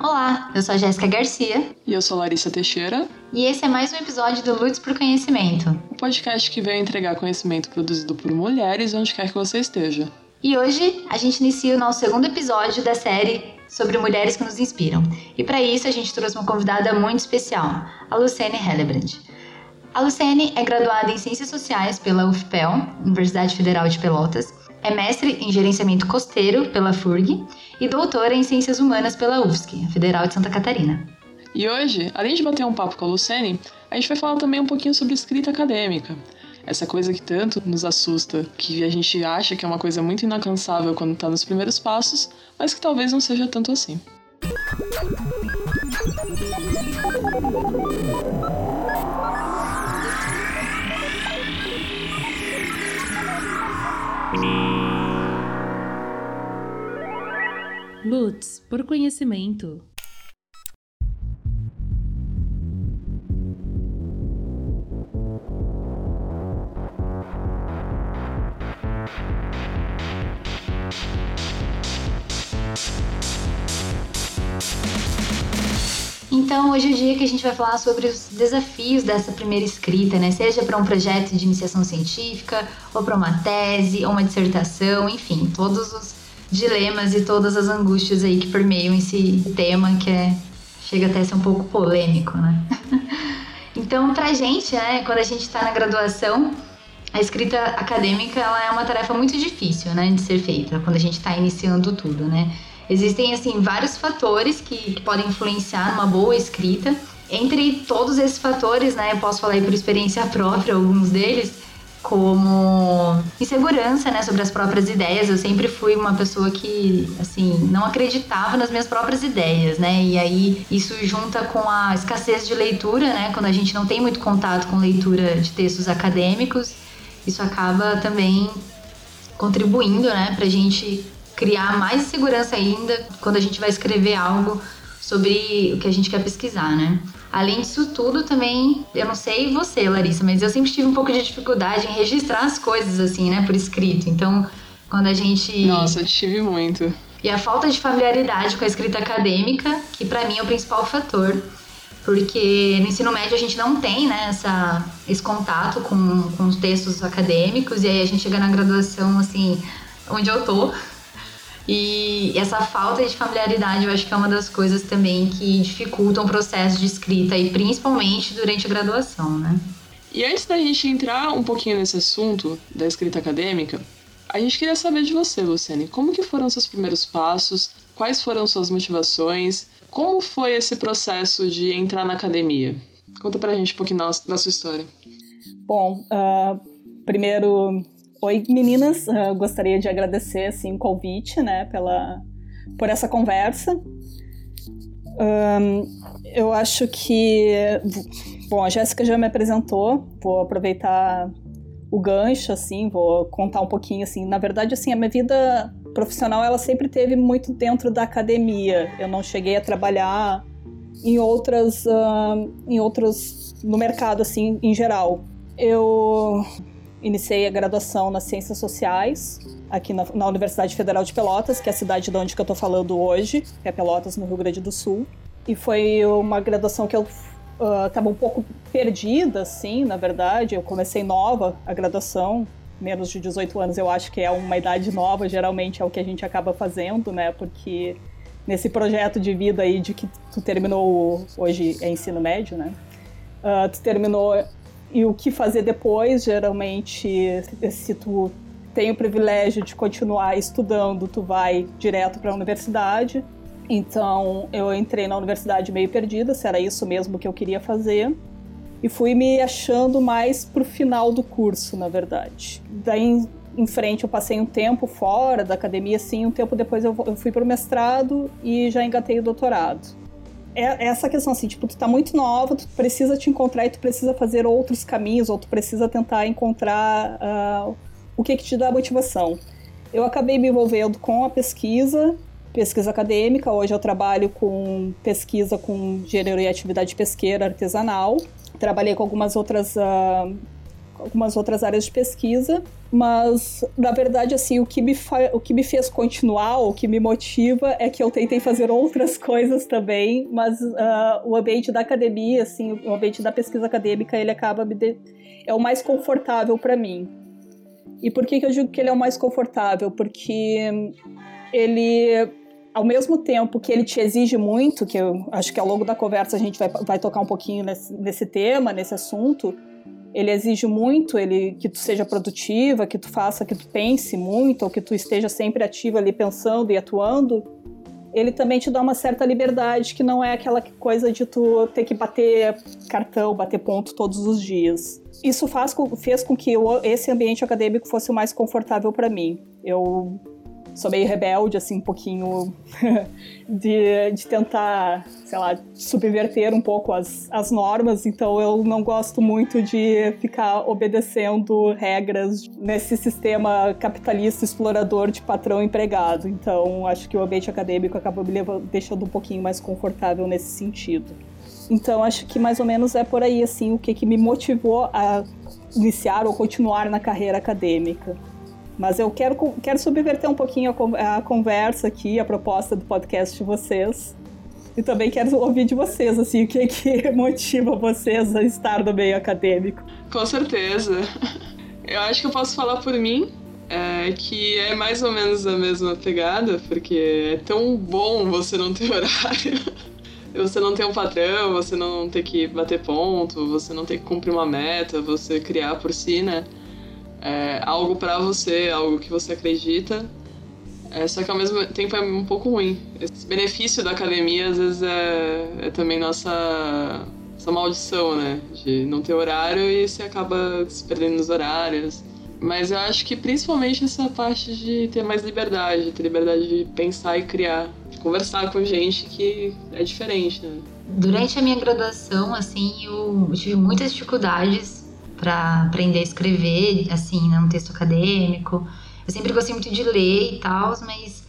Olá, eu sou a Jéssica Garcia. E eu sou a Larissa Teixeira. E esse é mais um episódio do Lutz por Conhecimento. O podcast que veio entregar conhecimento produzido por mulheres onde quer que você esteja. E hoje a gente inicia o nosso segundo episódio da série sobre mulheres que nos inspiram. E para isso a gente trouxe uma convidada muito especial, a Luciane Hellebrand. A Luciane é graduada em Ciências Sociais pela UFPEL, Universidade Federal de Pelotas, é mestre em Gerenciamento Costeiro pela FURG e doutora em Ciências Humanas pela UFSC, Federal de Santa Catarina. E hoje, além de bater um papo com a Lucene, a gente vai falar também um pouquinho sobre escrita acadêmica. Essa coisa que tanto nos assusta, que a gente acha que é uma coisa muito inalcançável quando está nos primeiros passos, mas que talvez não seja tanto assim. Lutz, por conhecimento. Então, hoje é o dia que a gente vai falar sobre os desafios dessa primeira escrita, né? Seja para um projeto de iniciação científica, ou para uma tese, ou uma dissertação, enfim, todos os dilemas e todas as angústias aí que permeiam esse tema que é chega até a ser um pouco polêmico, né? então, pra gente, né, quando a gente está na graduação, a escrita acadêmica ela é uma tarefa muito difícil, né, de ser feita quando a gente está iniciando tudo, né? Existem assim vários fatores que, que podem influenciar numa boa escrita. Entre todos esses fatores, né, eu posso falar aí por experiência própria alguns deles como insegurança, né, sobre as próprias ideias. Eu sempre fui uma pessoa que, assim, não acreditava nas minhas próprias ideias, né? E aí isso junta com a escassez de leitura, né? Quando a gente não tem muito contato com leitura de textos acadêmicos, isso acaba também contribuindo, né, pra gente criar mais insegurança ainda quando a gente vai escrever algo sobre o que a gente quer pesquisar, né? Além disso tudo, também, eu não sei você, Larissa, mas eu sempre tive um pouco de dificuldade em registrar as coisas, assim, né, por escrito. Então, quando a gente. Nossa, eu tive muito. E a falta de familiaridade com a escrita acadêmica, que para mim é o principal fator. Porque no ensino médio a gente não tem né, essa, esse contato com, com os textos acadêmicos, e aí a gente chega na graduação, assim, onde eu tô, e essa falta de familiaridade eu acho que é uma das coisas também que dificultam o processo de escrita, e principalmente durante a graduação, né? E antes da gente entrar um pouquinho nesse assunto da escrita acadêmica, a gente queria saber de você, Luciane, como que foram seus primeiros passos, quais foram suas motivações, como foi esse processo de entrar na academia? Conta pra gente um pouquinho da, sua história. Bom, uh, primeiro Oi, meninas. Uh, gostaria de agradecer assim, o convite né, pela, por essa conversa. Um, eu acho que. Bom, a Jéssica já me apresentou, vou aproveitar o gancho, assim, vou contar um pouquinho, assim. Na verdade, assim, a minha vida profissional, ela sempre teve muito dentro da academia. Eu não cheguei a trabalhar em outras, uh, em outros, no mercado, assim, em geral. Eu Iniciei a graduação nas Ciências Sociais, aqui na, na, Universidade Federal de Pelotas, que é a cidade de onde eu estou falando hoje, que é Pelotas, no Rio Grande do Sul. E foi uma graduação que eu estava uh, um pouco perdida, assim, na verdade. Eu comecei nova a graduação, menos de 18 anos, eu acho que é uma idade nova, geralmente é o que a gente acaba fazendo, né? Porque nesse projeto de vida aí de que tu terminou hoje é ensino médio, né? Uh, tu terminou e o que fazer depois, geralmente, se tu tem o privilégio de continuar estudando, tu vai direto para a universidade. Então, eu entrei na universidade meio perdida, se era isso mesmo que eu queria fazer. E fui me achando mais pro final do curso, na verdade. Daí em frente eu passei um tempo fora da academia, assim, um tempo depois eu fui para o mestrado e já engatei o doutorado é essa questão assim, tipo, tu tá muito nova, tu precisa te encontrar e tu precisa fazer outros caminhos, ou tu precisa tentar encontrar uh, o que que te dá motivação. Eu acabei me envolvendo com a pesquisa, pesquisa acadêmica, hoje eu trabalho com pesquisa com gênero e atividade pesqueira artesanal, trabalhei com algumas outras, uh, algumas outras áreas de pesquisa, Mas, na verdade, assim, o que, me o que me fez continuar, o que me motiva é que eu tentei fazer outras coisas também, mas uh, o ambiente da academia, assim, o ambiente da pesquisa acadêmica, ele acaba me de... é o mais confortável para mim. E por que, que eu digo que ele é o mais confortável? Porque ele ao mesmo tempo que ele te exige muito, que eu acho que ao longo da conversa a gente vai, vai tocar um pouquinho nesse, nesse tema, nesse assunto, ele exige muito ele que tu seja produtiva, que tu faça, que tu pense muito, ou que tu esteja sempre ativa ali pensando e atuando. Ele também te dá uma certa liberdade que não é aquela coisa de tu ter que bater cartão, bater ponto todos os dias. Isso faz, fez com que eu, esse ambiente acadêmico fosse o mais confortável para mim. Eu sou meio rebelde, assim, um pouquinho de, de tentar, sei lá, subverter um pouco as, as normas, então eu não gosto muito de ficar obedecendo regras nesse sistema capitalista explorador de patrão empregado. Então acho que o ambiente acadêmico acabou me levando, deixando um pouquinho mais confortável nesse sentido. Então acho que mais ou menos é por aí assim o que, que me motivou a iniciar ou continuar na carreira acadêmica. Mas eu quero, quero subverter um pouquinho a, a conversa aqui, a proposta do podcast de vocês. E também quero ouvir de vocês, assim, o que, que motiva vocês a estar no meio acadêmico. Com certeza. Eu acho que eu posso falar por mim, é, que é mais ou menos a mesma pegada, porque é tão bom você não ter horário. você não ter um patrão, você não ter que bater ponto, você não ter que cumprir uma meta, você criar por si, né? É, algo para você, algo que você acredita. É, só que ao mesmo tempo é um pouco ruim. Esse benefício da academia às vezes é, é também nossa, nossa maldição, né? De não ter horário e você acaba se perdendo nos horários. Mas eu acho que principalmente essa parte de ter mais liberdade, ter liberdade de pensar e criar, de conversar com gente que é diferente, né? Durante a minha graduação, assim, eu tive muitas dificuldades para aprender a escrever, assim, né, um texto acadêmico. Eu sempre gostei muito de ler e tal, mas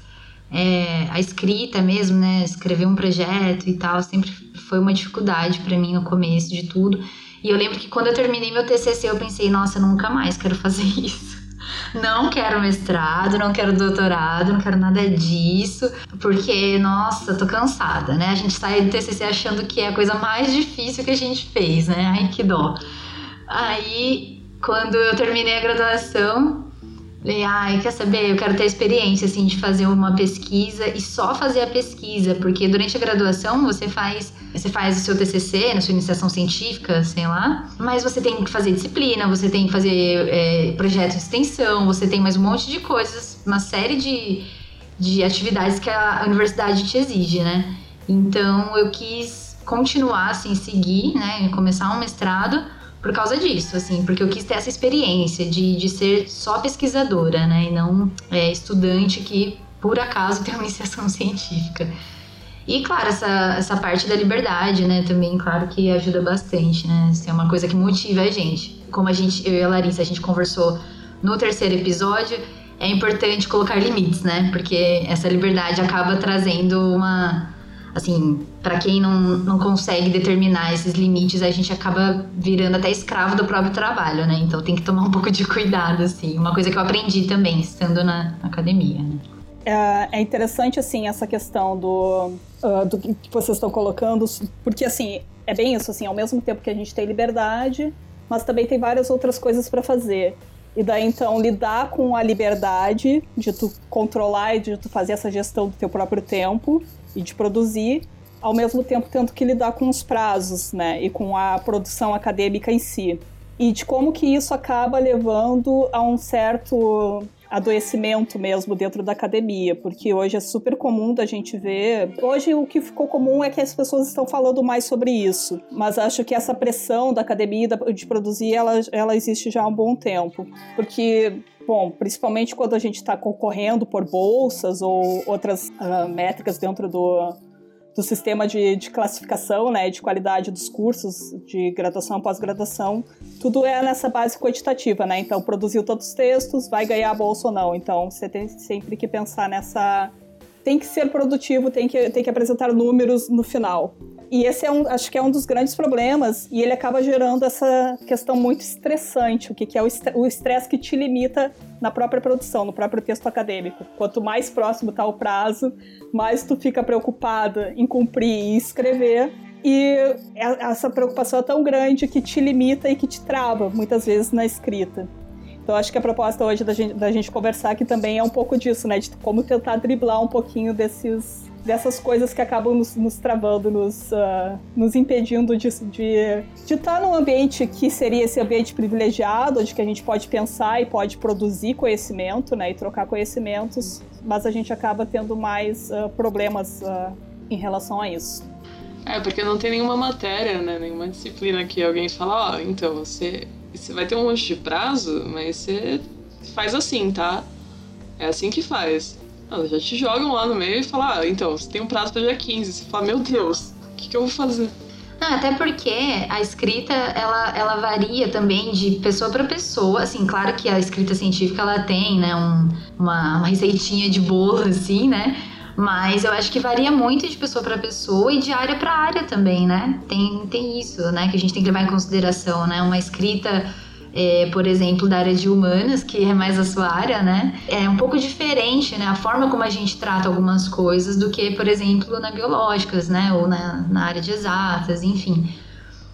é, a escrita mesmo, né, escrever um projeto e tal, sempre foi uma dificuldade para mim no começo de tudo. E eu lembro que quando eu terminei meu TCC, eu pensei, nossa, nunca mais quero fazer isso. Não quero mestrado, não quero doutorado, não quero nada disso, porque, nossa, tô cansada, né? A gente sai do TCC achando que é a coisa mais difícil que a gente fez, né? Ai, que dó. Aí, quando eu terminei a graduação, falei, ai, quer saber? Eu quero ter experiência, assim, de fazer uma pesquisa e só fazer a pesquisa, porque durante a graduação você faz, você faz o seu TCC, na sua iniciação científica, sei lá, mas você tem que fazer disciplina, você tem que fazer é, projeto de extensão, você tem mais um monte de coisas, uma série de, de atividades que a universidade te exige, né? Então, eu quis continuar, assim, seguir, né, começar um mestrado, por causa disso, assim, porque eu quis ter essa experiência de, de ser só pesquisadora, né, e não é, estudante que por acaso tem uma iniciação científica. E claro, essa, essa parte da liberdade, né, também, claro que ajuda bastante, né, isso é uma coisa que motiva a gente. Como a gente, eu e a Larissa, a gente conversou no terceiro episódio, é importante colocar limites, né, porque essa liberdade acaba trazendo uma assim, para quem não, não consegue determinar esses limites, a gente acaba virando até escravo do próprio trabalho, né? Então tem que tomar um pouco de cuidado, assim. Uma coisa que eu aprendi também, estando na, na academia, né? É, é interessante, assim, essa questão do, uh, do que vocês estão colocando, porque, assim, é bem isso, assim, ao mesmo tempo que a gente tem liberdade, mas também tem várias outras coisas para fazer. E daí, então, lidar com a liberdade de tu controlar e de tu fazer essa gestão do teu próprio tempo e de produzir, ao mesmo tempo tendo que lidar com os prazos, né, e com a produção acadêmica em si. E de como que isso acaba levando a um certo adoecimento mesmo dentro da academia, porque hoje é super comum da gente ver. Hoje o que ficou comum é que as pessoas estão falando mais sobre isso, mas acho que essa pressão da academia de produzir ela, ela existe já há um bom tempo, porque bom, principalmente quando a gente está concorrendo por bolsas ou outras uh, métricas dentro do, do sistema de, de, classificação, né, de qualidade dos cursos de graduação pós-graduação, tudo é nessa base quantitativa, né? Então, produziu todos os textos, vai ganhar a bolsa ou não. Então, você tem sempre que pensar nessa. Tem que ser produtivo, tem que, tem que apresentar números no final. E esse é um, acho que é um dos grandes problemas, e ele acaba gerando essa questão muito estressante, o que, que é o estresse que te limita na própria produção, no próprio texto acadêmico. Quanto mais próximo está o prazo, mais tu fica preocupada em cumprir e escrever, e essa preocupação é tão grande que te limita e que te trava, muitas vezes, na escrita. Então, acho que a proposta hoje da gente, da gente conversar aqui também é um pouco disso, né? De como tentar driblar um pouquinho desses, dessas coisas que acabam nos, nos travando, nos, uh, nos impedindo de estar de, de estar num ambiente que seria esse ambiente privilegiado, onde que a gente pode pensar e pode produzir conhecimento, né, e trocar conhecimentos, mas a gente acaba tendo mais uh, problemas uh, em relação a isso. É, porque não tem nenhuma matéria, né, nenhuma disciplina que alguém fala, ó, oh, então, você, você vai ter um monte de prazo, mas você faz assim, tá? É assim que faz. Não, já te jogam lá no meio e falam, ah, então, você tem um prazo para dia 15. Você fala, meu Deus, o que, que eu vou fazer? Ah, até porque a escrita ela, ela varia também de pessoa para pessoa. Assim, claro que a escrita científica ela tem, né, um, uma, uma receitinha de bolo, assim, né? Mas eu acho que varia muito de pessoa para pessoa e de área para área também, né? Tem, tem isso, né? Que a gente tem que levar em consideração, né? Uma escrita é, por exemplo, da área de humanas, que é mais a sua área, né? É um pouco diferente, né? A forma como a gente trata algumas coisas do que, por exemplo, na biológicas, né? Ou na, na área de exatas, enfim.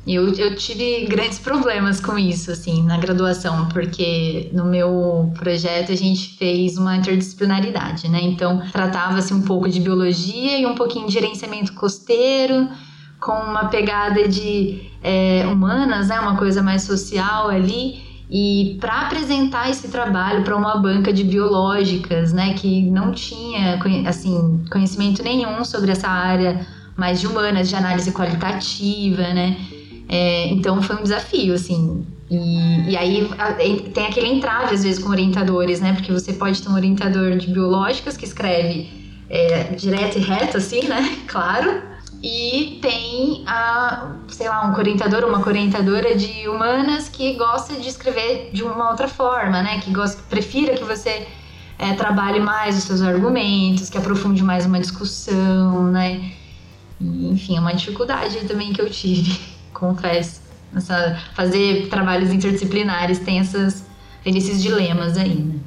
Eu, eu tive grandes problemas com isso, assim, na graduação, porque no meu projeto a gente fez uma interdisciplinaridade, né? Então, tratava-se um pouco de biologia e um pouquinho de gerenciamento costeiro, com uma pegada de é, humanas, né, uma coisa mais social ali. E para apresentar esse trabalho para uma banca de biológicas, né, que não tinha assim conhecimento nenhum sobre essa área mais de humanas, de análise qualitativa, né? É, então foi um desafio, assim. E, e aí tem aquele entrave às vezes com orientadores, né? Porque você pode ter um orientador de biológicas que escreve é, direto e reto, assim, né? Claro e tem a, sei lá, um orientador ou uma orientadora de humanas que gosta de escrever de uma outra forma, né? Que gosta, prefira que você é, trabalhe mais os seus argumentos, que aprofunde mais uma discussão, né? E, enfim, é uma dificuldade também que eu tive, confesso. Essa, fazer trabalhos interdisciplinares tem essas, tem esses dilemas aí, né?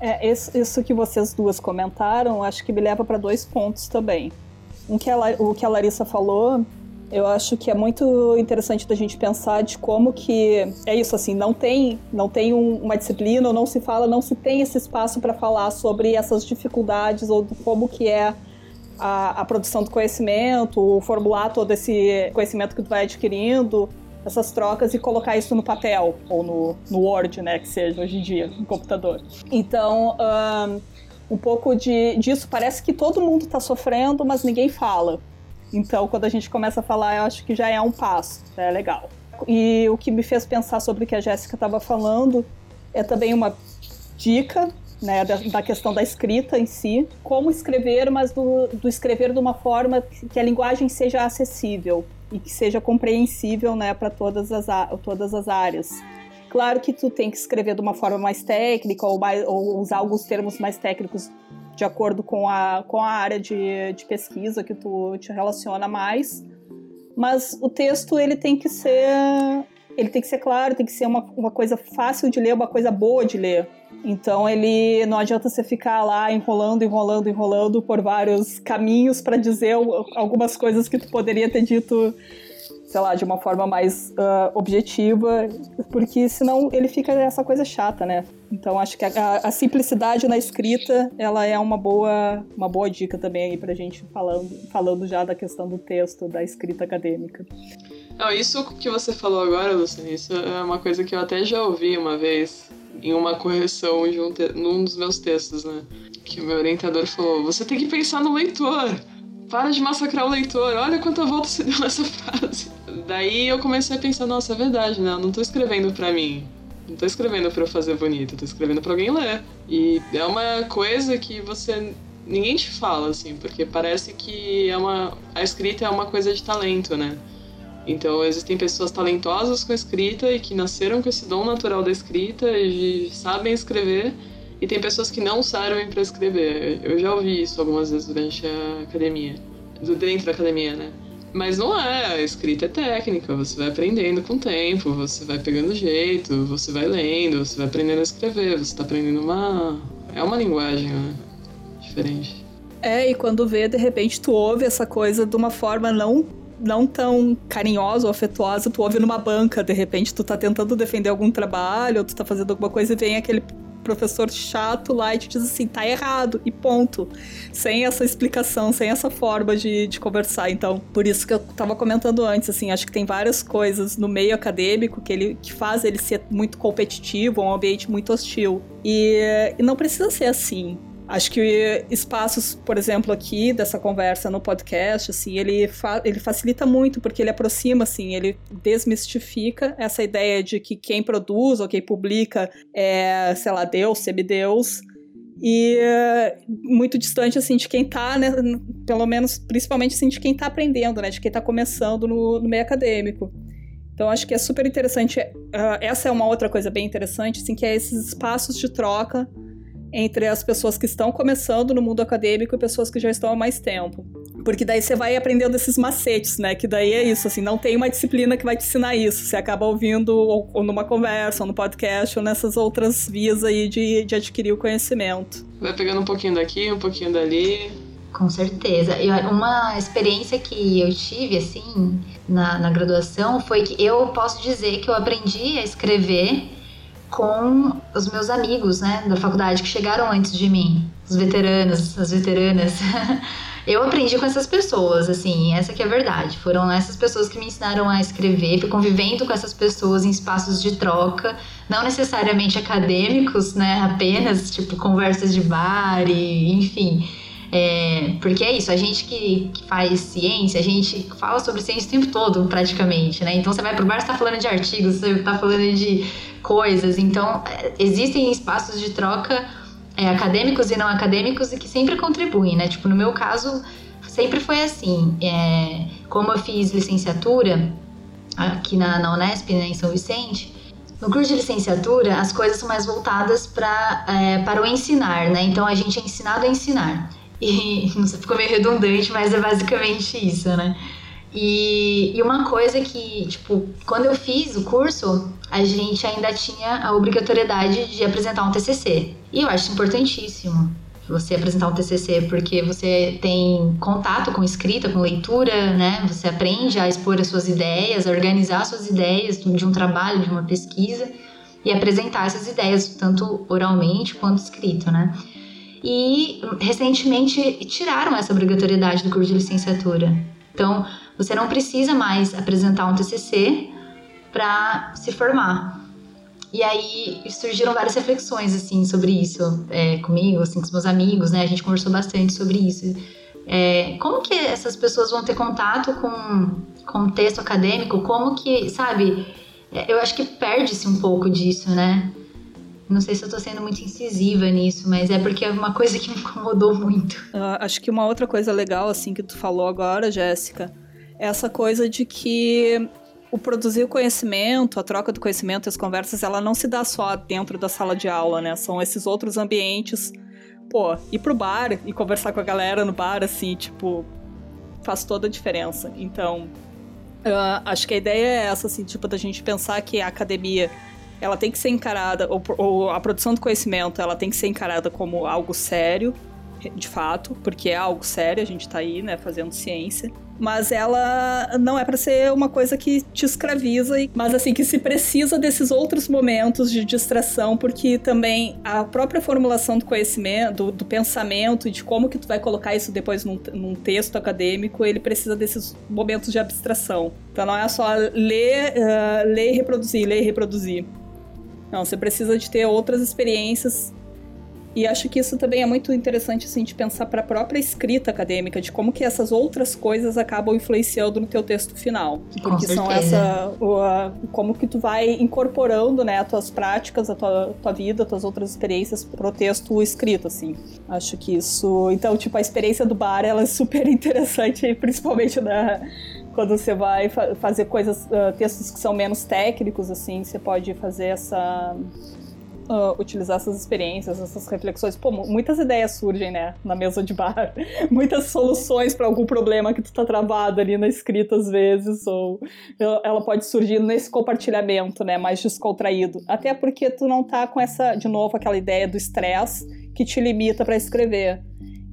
É, isso, isso que vocês duas comentaram, acho que me leva para dois pontos também. Um que a, o que a Larissa falou, eu acho que é muito interessante da gente pensar de como que é isso assim, não tem, não tem um, uma disciplina, não se fala, não se tem esse espaço para falar sobre essas dificuldades ou como que é a, a, produção do conhecimento, formular todo esse conhecimento que tu vai adquirindo, essas trocas e colocar isso no papel ou no, no Word, né, que seja hoje em dia, no computador. Então, um, um pouco de, disso. Parece que todo mundo está sofrendo, mas ninguém fala. Então, quando a gente começa a falar, eu acho que já é um passo, é legal. E o que me fez pensar sobre o que a Jéssica estava falando é também uma dica né, da, da, questão da escrita em si, como escrever, mas do, do, escrever de uma forma que a linguagem seja acessível e que seja compreensível né, para todas as, todas as áreas. Claro que tu tem que escrever de uma forma mais técnica ou, mais, ou usar alguns termos mais técnicos de acordo com a, com a área de, de pesquisa que tu te relaciona mais. Mas o texto ele tem que ser ele tem que ser claro, tem que ser uma, uma coisa fácil de ler, uma coisa boa de ler. Então ele não adianta você ficar lá enrolando, enrolando, enrolando por vários caminhos para dizer algumas coisas que tu poderia ter dito sei lá, de uma forma mais uh, objetiva, porque senão ele fica essa coisa chata, né? Então acho que a, a, simplicidade na escrita, ela é uma boa, uma boa dica também aí pra gente falando, falando já da questão do texto, da escrita acadêmica. Não, isso que você falou agora, Luciana, isso é uma coisa que eu até já ouvi uma vez em uma correção de um te... num dos meus textos, né? Que o meu orientador falou: você tem que pensar no leitor. Para de massacrar o leitor. Olha quanta volta você deu nessa frase. Daí eu comecei a pensar, nossa, é verdade, né? Eu não tô escrevendo pra mim. Não tô escrevendo pra eu fazer bonito, tô escrevendo pra alguém ler. E é uma coisa que você. ninguém te fala, assim, porque parece que é uma. A escrita é uma coisa de talento, né? Então existem pessoas talentosas com escrita e que nasceram com esse dom natural da escrita e sabem escrever. E tem pessoas que não servem para escrever. Eu já ouvi isso algumas vezes durante a academia. Dentro da academia, né? Mas não é, a escrita é técnica, você vai aprendendo com o tempo, você vai pegando jeito, você vai lendo, você vai aprendendo a escrever, você tá aprendendo uma. É uma linguagem, né? Diferente. É, e quando vê, de repente, tu ouve essa coisa de uma forma não não tão carinhosa ou afetuosa, tu ouve numa banca, de repente tu tá tentando defender algum trabalho, ou tu tá fazendo alguma coisa e vem aquele professor chato lá e te diz assim, tá errado, e ponto. Sem essa explicação, sem essa forma de, de conversar. Então, por isso que eu tava comentando antes, assim, acho que tem várias coisas no meio acadêmico que ele que faz ele ser muito competitivo, um ambiente muito hostil. E, e não precisa ser assim. Acho que espaços, por exemplo, aqui dessa conversa no podcast, assim, ele, fa ele facilita muito porque ele aproxima, assim, ele desmistifica essa ideia de que quem produz ou quem publica é, sei lá, Deus, semideus, e muito distante assim de quem tá, né, pelo menos principalmente assim de quem tá aprendendo, né, de quem tá começando no, no meio acadêmico. Então acho que é super interessante. Uh, essa é uma outra coisa bem interessante, assim, que é esses espaços de troca entre as pessoas que estão começando no mundo acadêmico e pessoas que já estão há mais tempo. Porque daí você vai aprendendo esses macetes, né? Que daí é isso, assim, não tem uma disciplina que vai te ensinar isso. Você acaba ouvindo ou, ou numa conversa, ou no podcast, ou nessas outras vias aí de, de adquirir o conhecimento. Vai pegando um pouquinho daqui, um pouquinho dali. Com certeza. E uma experiência que eu tive, assim, na, na graduação foi que eu posso dizer que eu aprendi a escrever com os meus amigos, né, da faculdade que chegaram antes de mim, os veteranos, as veteranas. Eu aprendi com essas pessoas, assim, essa que é a verdade. Foram essas pessoas que me ensinaram a escrever, fui convivendo com essas pessoas em espaços de troca, não necessariamente acadêmicos, né, apenas, tipo, conversas de bar e, enfim. É, porque é isso, a gente que, que, faz ciência, a gente fala sobre ciência o tempo todo, praticamente, né? Então você vai pro bar, você tá falando de artigos, você tá falando de coisas. Então, é, existem espaços de troca é, acadêmicos e não acadêmicos e que sempre contribuem, né? Tipo, no meu caso, sempre foi assim. É, como eu fiz licenciatura aqui na, na Unesp, né, em São Vicente, no curso de licenciatura, as coisas são mais voltadas pra, é, para o ensinar, né? Então, a gente é ensinado a ensinar. E não sei, ficou meio redundante, mas é basicamente isso, né? E, e uma coisa que, tipo, quando eu fiz o curso, a gente ainda tinha a obrigatoriedade de apresentar um TCC. E eu acho importantíssimo você apresentar um TCC, porque você tem contato com escrita, com leitura, né? Você aprende a expor as suas ideias, a organizar as suas ideias de um trabalho, de uma pesquisa e apresentar essas ideias tanto oralmente quanto escrito, né? E recentemente tiraram essa obrigatoriedade do curso de licenciatura. Então, você não precisa mais apresentar um TCC para se formar. E aí surgiram várias reflexões assim sobre isso é, comigo, assim, com os meus amigos, né? A gente conversou bastante sobre isso. É, como que essas pessoas vão ter contato com, com texto acadêmico? Como que, sabe? É, eu acho que perde-se um pouco disso, né? Não sei se eu tô sendo muito incisiva nisso, mas é porque é uma coisa que me incomodou muito. Uh, acho que uma outra coisa legal, assim, que tu falou agora, Jéssica, essa coisa de que o produzir o conhecimento, a troca do conhecimento, as conversas, ela não se dá só dentro da sala de aula, né? São esses outros ambientes. Pô, ir pro bar e conversar com a galera no bar, assim, tipo, faz toda a diferença. Então, uh, acho que a ideia é essa, assim, tipo, da gente pensar que a academia ela tem que ser encarada, ou, ou a produção do conhecimento, ela tem que ser encarada como algo sério, de fato, porque é algo sério, a gente tá aí, né, fazendo ciência mas ela não é para ser uma coisa que te escraviza, mas assim que se precisa desses outros momentos de distração, porque também a própria formulação do conhecimento, do, do pensamento de como que tu vai colocar isso depois num, num, texto acadêmico, ele precisa desses momentos de abstração. Então não é só ler, uh, ler e reproduzir, ler e reproduzir. Não, você precisa de ter outras experiências e acho que isso também é muito interessante assim, de pensar para a própria escrita acadêmica, de como que essas outras coisas acabam influenciando no teu texto final. Porque são essa. O, a, como que tu vai incorporando né, as tuas práticas, a tua, tua vida, as tuas outras experiências pro texto escrito, assim. Acho que isso. Então, tipo, a experiência do bar ela é super interessante, principalmente na quando você vai fa fazer coisas, uh, textos que são menos técnicos, assim, você pode fazer essa uh, utilizar essas experiências, essas reflexões. Pô, muitas ideias surgem, né, na mesa de bar. Muitas soluções para algum problema que tu tá travado ali na escrita às vezes, ou ela pode surgir nesse compartilhamento, né, mais descontraído. Até porque tu não tá com essa, de novo, aquela ideia do estresse que te limita para escrever.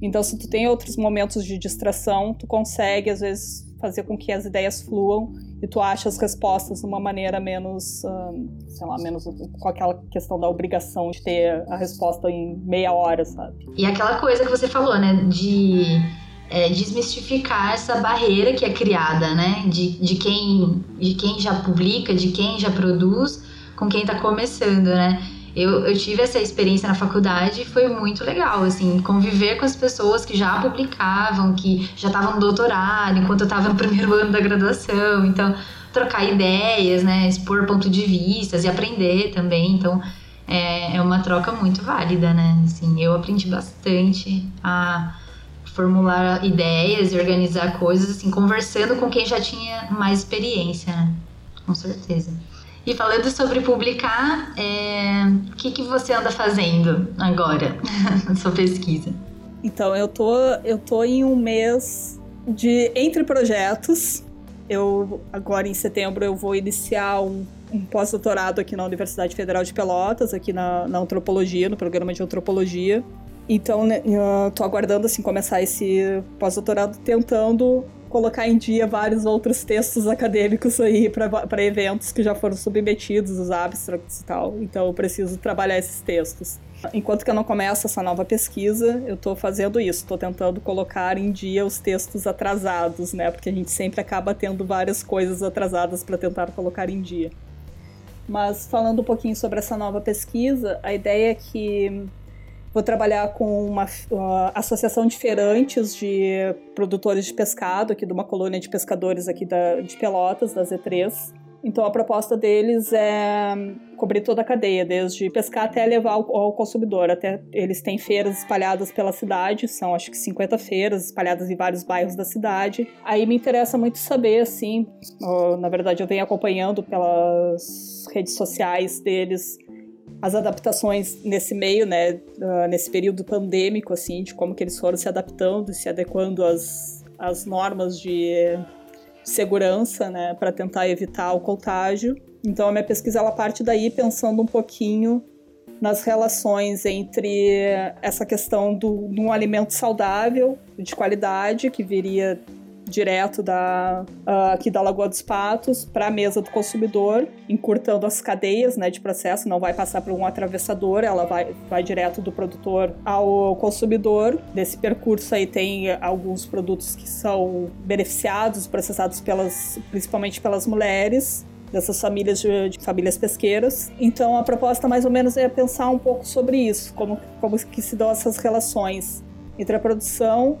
Então, se tu tem outros momentos de distração, tu consegue, às vezes, fazer com que as ideias fluam e tu acha as respostas de uma maneira menos, sei lá, menos com aquela questão da obrigação de ter a resposta em meia hora, sabe? E aquela coisa que você falou, né, de é, desmistificar essa barreira que é criada, né, de, de, quem, de quem já publica, de quem já produz, com quem está começando, né? Eu, eu, tive essa experiência na faculdade e foi muito legal, assim, conviver com as pessoas que já publicavam, que já estavam no doutorado, enquanto eu estava no primeiro ano da graduação. Então, trocar ideias, né, expor ponto de vistas e aprender também. Então, é, é uma troca muito válida, né? Assim, eu aprendi bastante a formular ideias e organizar coisas, assim, conversando com quem já tinha mais experiência, né? Com certeza. E falando sobre publicar, é... o que, que você anda fazendo agora na sua pesquisa? Então, eu tô, eu tô em um mês de entre projetos. Eu agora em setembro eu vou iniciar um, um pós-doutorado aqui na Universidade Federal de Pelotas, aqui na, na antropologia, no programa de antropologia. Então, né, tô aguardando assim começar esse pós-doutorado tentando colocar em dia vários outros textos acadêmicos aí para eventos que já foram submetidos, os abstracts e tal. Então eu preciso trabalhar esses textos. Enquanto que eu não começo essa nova pesquisa, eu estou fazendo isso, estou tentando colocar em dia os textos atrasados, né? Porque a gente sempre acaba tendo várias coisas atrasadas para tentar colocar em dia. Mas falando um pouquinho sobre essa nova pesquisa, a ideia é que Vou trabalhar com uma associação de feirantes de produtores de pescado, aqui de uma colônia de pescadores aqui da, de Pelotas, da Z3. Então a proposta deles é cobrir toda a cadeia, desde pescar até levar ao, ao, consumidor. Até eles têm feiras espalhadas pela cidade, são acho que 50 feiras espalhadas em vários bairros da cidade. Aí me interessa muito saber, assim, uh, na verdade eu venho acompanhando pelas redes sociais deles as adaptações nesse meio, né, uh, nesse período pandêmico, assim, de como que eles foram se adaptando e se adequando às, às normas de segurança, né, para tentar evitar o contágio. Então a minha pesquisa ela parte daí pensando um pouquinho nas relações entre essa questão do, de um alimento saudável, de qualidade, que viria direto da, uh, aqui da Lagoa dos Patos para a mesa do consumidor, encurtando as cadeias né, de processo, não vai passar por um atravessador, ela vai, vai direto do produtor ao consumidor. Nesse percurso aí tem alguns produtos que são beneficiados, processados pelas, principalmente pelas mulheres, dessas famílias de, de, famílias pesqueiras. Então a proposta mais ou menos é pensar um pouco sobre isso, como, como que se dão essas relações entre a produção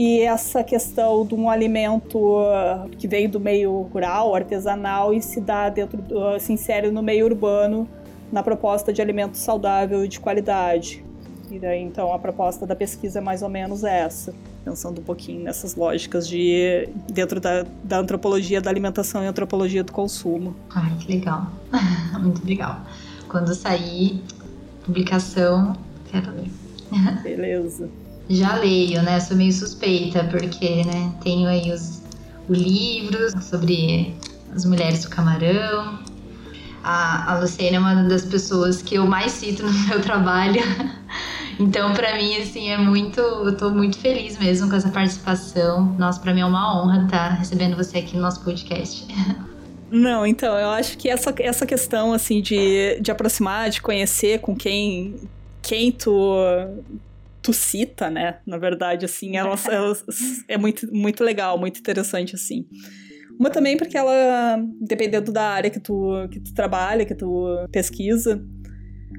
e essa questão de um alimento uh, que vem do meio rural, artesanal e se dá dentro, uh, se insere no meio urbano na proposta de alimento saudável e de qualidade. E daí, então, a proposta da pesquisa é mais ou menos essa, pensando um pouquinho nessas lógicas de dentro da, da antropologia da alimentação e antropologia do consumo. Ai, que legal. Muito legal. Quando sair publicação, quero ler. Beleza já leio, né? Sou meio suspeita, porque, né, tenho aí os, o livro sobre as mulheres do camarão. A, a Luciana é uma das pessoas que eu mais cito no meu trabalho. Então, para mim, assim, é muito. Eu tô muito feliz mesmo com essa participação. Nossa, para mim é uma honra estar tá recebendo você aqui no nosso podcast. Não, então, eu acho que essa, essa questão, assim, de, de aproximar, de conhecer com quem, quem tu tu cita, né? Na verdade, assim, elas, elas, é muito, muito legal, muito interessante, assim. Uma também porque ela, dependendo da área que tu, que tu trabalha, que tu pesquisa,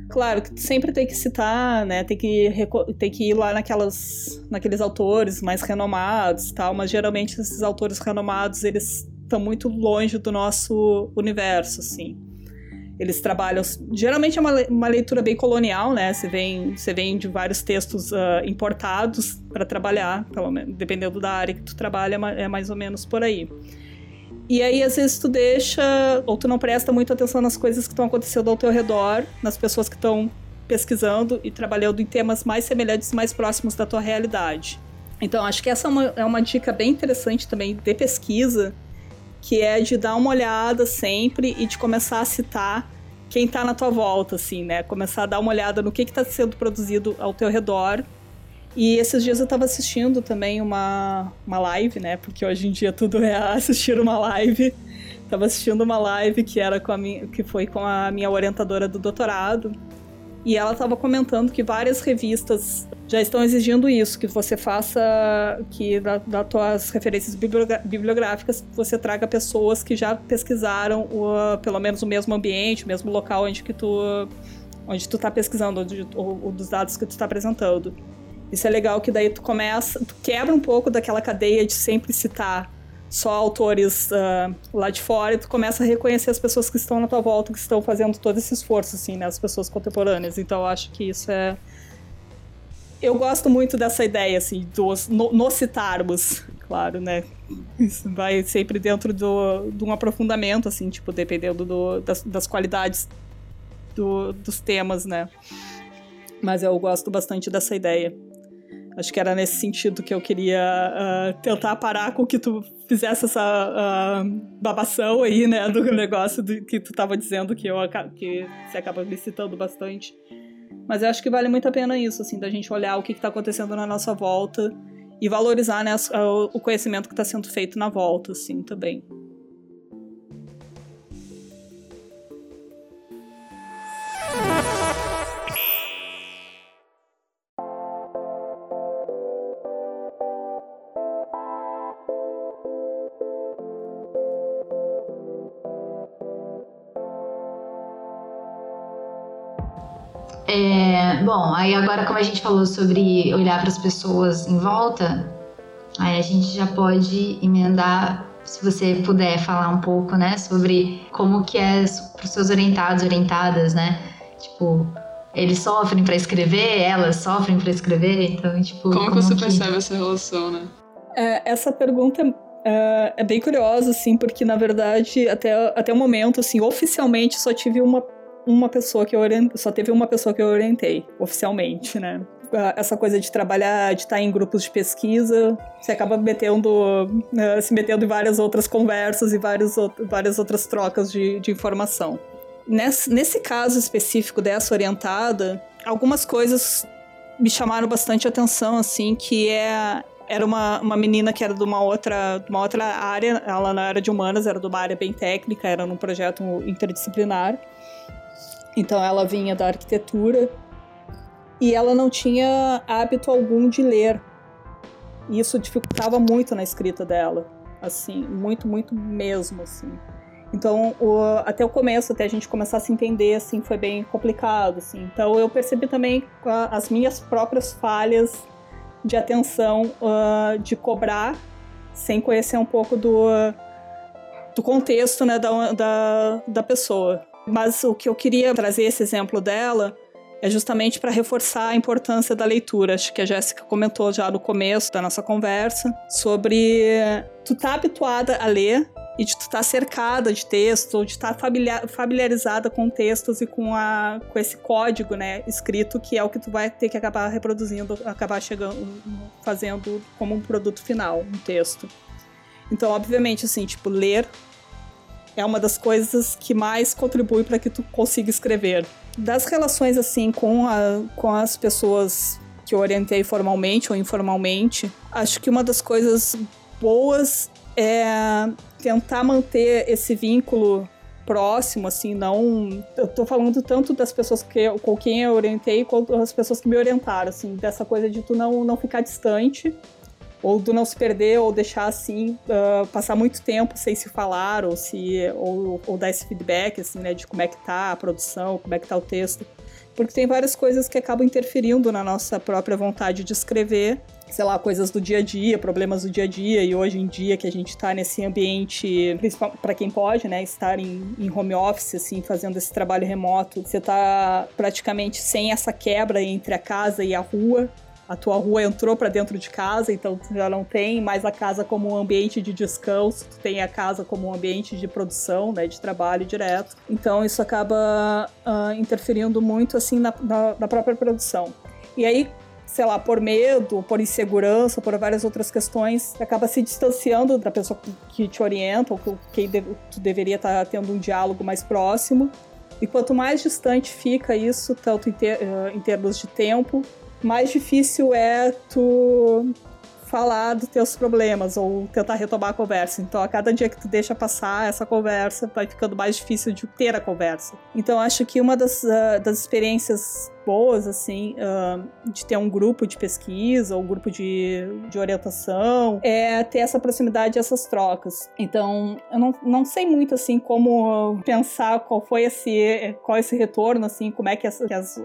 claro que tu sempre tem que citar, né? Tem que, tem que ir lá naquelas, naqueles autores mais renomados tal, mas geralmente esses autores renomados, eles estão muito longe do nosso universo, assim. Eles trabalham. Geralmente é uma, uma leitura bem colonial, né? Você vem, você vem de vários textos uh, importados para trabalhar, pelo menos, dependendo da área que tu trabalha, é mais ou menos por aí. E aí, às vezes, tu deixa, ou tu não presta muita atenção nas coisas que estão acontecendo ao teu redor, nas pessoas que estão pesquisando e trabalhando em temas mais semelhantes, mais próximos da tua realidade. Então, acho que essa é uma, é uma dica bem interessante também de pesquisa, que é de dar uma olhada sempre e de começar a citar quem está na tua volta, assim, né? Começar a dar uma olhada no que está sendo produzido ao teu redor e esses dias eu estava assistindo também uma, uma live, né? Porque hoje em dia tudo é assistir uma live. Tava assistindo uma live que era com a minha, que foi com a minha orientadora do doutorado. E ela estava comentando que várias revistas já estão exigindo isso, que você faça, que das tuas referências bibliográficas você traga pessoas que já pesquisaram o, pelo menos o mesmo ambiente, o mesmo local onde que tu onde tu está pesquisando, onde, ou, ou dos dados que tu está apresentando. Isso é legal que daí tu começa, tu quebra um pouco daquela cadeia de sempre citar só autores uh, lá de fora e tu começa a reconhecer as pessoas que estão na tua volta, que estão fazendo todo esse esforço, assim, né? As pessoas contemporâneas. Então eu acho que isso é... Eu gosto muito dessa ideia, assim, dos, no, no citarmos, claro, né? Isso vai sempre dentro do, de um aprofundamento, assim, tipo, dependendo do, das, das qualidades do, dos temas, né? Mas eu gosto bastante dessa ideia. Acho que era nesse sentido que eu queria uh, tentar parar com que tu fizesse essa uh, babação aí, né, do negócio do, que tu estava dizendo que eu que você acaba me citando bastante. Mas eu acho que vale muito a pena isso, assim, da gente olhar o que está acontecendo na nossa volta e valorizar né, o conhecimento que está sendo feito na volta, assim, também. Bom, aí agora como a gente falou sobre olhar para as pessoas em volta, aí a gente já pode emendar, se você puder falar um pouco, né, sobre como que é para os seus orientados, orientadas, né? Tipo, eles sofrem para escrever, elas sofrem para escrever, então tipo. Como, como que você que... percebe essa relação, né? É, essa pergunta é, é bem curiosa, assim, porque na verdade até, até o momento, assim, oficialmente só tive uma uma pessoa que eu só teve uma pessoa que eu orientei, oficialmente, né? Ah, essa coisa de trabalhar, de estar em grupos de pesquisa, você acaba metendo, né, se metendo em várias outras conversas e várias, várias outras trocas de, de informação. Nesse, nesse caso específico dessa orientada, algumas coisas me chamaram bastante atenção, assim, que é era uma, uma menina que era de uma outra, de uma outra área, ela não era de humanas, era de uma área bem técnica, era num projeto interdisciplinar. Então ela vinha da arquitetura e ela não tinha hábito algum de ler. Isso dificultava muito na escrita dela, assim, muito, muito mesmo, assim. Então, o, até o começo, até a gente começar a se entender, assim, foi bem complicado, assim. Então, eu percebi também as minhas próprias falhas de atenção, uh, de cobrar, sem conhecer um pouco do, do contexto, né, da, da, da pessoa. Mas o que eu queria trazer esse exemplo dela é justamente para reforçar a importância da leitura. Acho que a Jéssica comentou já no começo da nossa conversa sobre tu tá habituada a ler e de tu estar tá cercada de texto, ou de estar tá familiarizada com textos e com, a, com esse código, né, escrito, que é o que tu vai ter que acabar reproduzindo, acabar chegando, fazendo como um produto final, um texto. Então, obviamente, assim, tipo, ler é uma das coisas que mais contribui para que tu consiga escrever. Das relações assim com, a, com as pessoas que eu orientei formalmente ou informalmente, acho que uma das coisas boas é tentar manter esse vínculo próximo, assim, não. Eu tô falando tanto das pessoas que, com quem eu orientei quanto das pessoas que me orientaram, assim, dessa coisa de tu não, não ficar distante ou do não se perder ou deixar assim uh, passar muito tempo sem se falar ou se ou, ou, dar esse feedback assim né de como é que tá a produção como é que tá o texto. Porque tem várias coisas que acabam interferindo na nossa própria vontade de escrever sei lá coisas do dia a dia problemas do dia a dia e hoje em dia que a gente está nesse ambiente para quem pode né estar em, em home office assim fazendo esse trabalho remoto você está praticamente sem essa quebra entre a casa e a rua a tua rua entrou para dentro de casa, então tu já não tem mais a casa como um ambiente de descanso, tu tem a casa como um ambiente de produção, né, de trabalho direto. Então isso acaba uh, interferindo muito assim na, na, na própria produção. E aí sei lá, por medo, por insegurança, por várias outras questões, acaba se distanciando da pessoa que te orienta, ou com quem tu deveria estar tendo um diálogo mais próximo. E quanto mais distante fica isso, tanto em, em termos de tempo, mais difícil é tu falar dos teus problemas ou tentar retomar a conversa. Então, a cada dia que tu deixa passar essa conversa, vai ficando mais difícil de ter a conversa. Então, acho que uma das, uh, das experiências boas, assim, uh, de ter um grupo de pesquisa ou um grupo de, de orientação é ter essa proximidade, essas trocas. Então, eu não, não sei muito, assim, como pensar qual foi esse, qual esse retorno, assim, como é que as, que as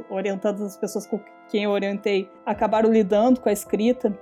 as pessoas com quem eu orientei, acabaram lidando com a escrita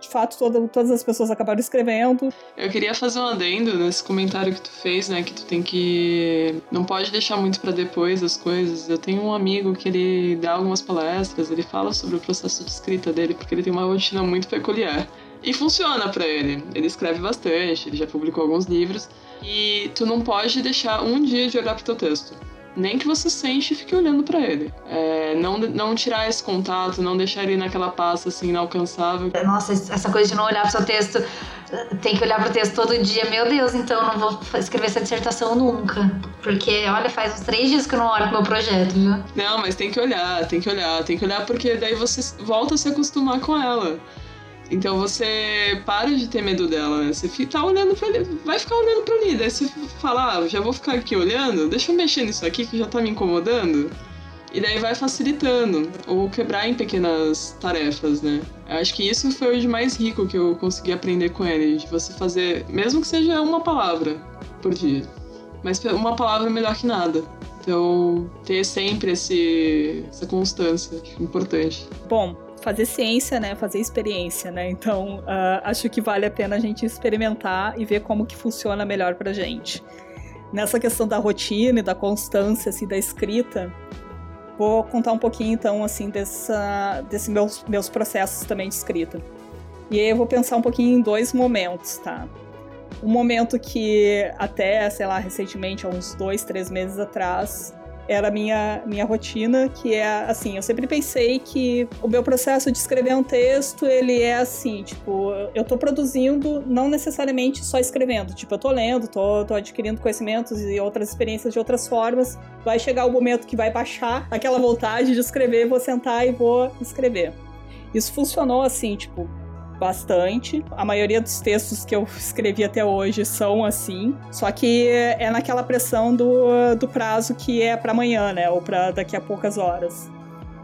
de fato, toda, todas as pessoas acabaram escrevendo. Eu queria fazer um adendo nesse comentário que tu fez, né? Que tu tem que. Não pode deixar muito para depois as coisas. Eu tenho um amigo que ele dá algumas palestras, ele fala sobre o processo de escrita dele, porque ele tem uma rotina muito peculiar. E funciona para ele. Ele escreve bastante, ele já publicou alguns livros. E tu não pode deixar um dia de olhar pro teu texto nem que você sente e fique olhando para ele. É, não, não tirar esse contato, não deixar ele naquela pasta assim, inalcançável. Nossa, essa coisa de não olhar pro seu texto, tem que olhar pro texto todo dia. Meu Deus, então eu não vou escrever essa dissertação nunca. Porque, olha, faz uns três dias que eu não olho pro meu projeto, viu? Não, mas tem que olhar, tem que olhar, tem que olhar porque daí você volta a se acostumar com ela. Então você para de ter medo dela, né? Você tá olhando pra ele, vai ficar olhando pra ali. Daí você fala, ah, já vou ficar aqui olhando, deixa eu mexer nisso aqui que já tá me incomodando. E daí vai facilitando, ou quebrar em pequenas tarefas, né? Eu acho que isso foi o de mais rico que eu consegui aprender com ele, de você fazer, mesmo que seja uma palavra por dia. Mas uma palavra é melhor que nada. Então, ter sempre esse, essa constância, importante. Bom, fazer ciência, né? Fazer experiência, né? Então, uh, acho que vale a pena a gente experimentar e ver como que funciona melhor pra gente. Nessa questão da rotina e da constância, assim, da escrita, vou contar um pouquinho, então, assim, dessa, desses meus, meus processos também de escrita. E aí eu vou pensar um pouquinho em dois momentos, tá? Um momento que até, sei lá, recentemente, há uns dois, três meses atrás, era a minha, minha rotina, que é assim, eu sempre pensei que o meu processo de escrever um texto, ele é assim, tipo, eu tô produzindo não necessariamente só escrevendo, tipo, eu tô lendo, tô, tô adquirindo conhecimentos e outras experiências de outras formas, vai chegar o momento que vai baixar aquela vontade de escrever, vou sentar e vou escrever. Isso funcionou assim, tipo, bastante. A maioria dos textos que eu escrevi até hoje são assim, só que é naquela pressão do, do prazo que é para amanhã, né? Ou para daqui a poucas horas.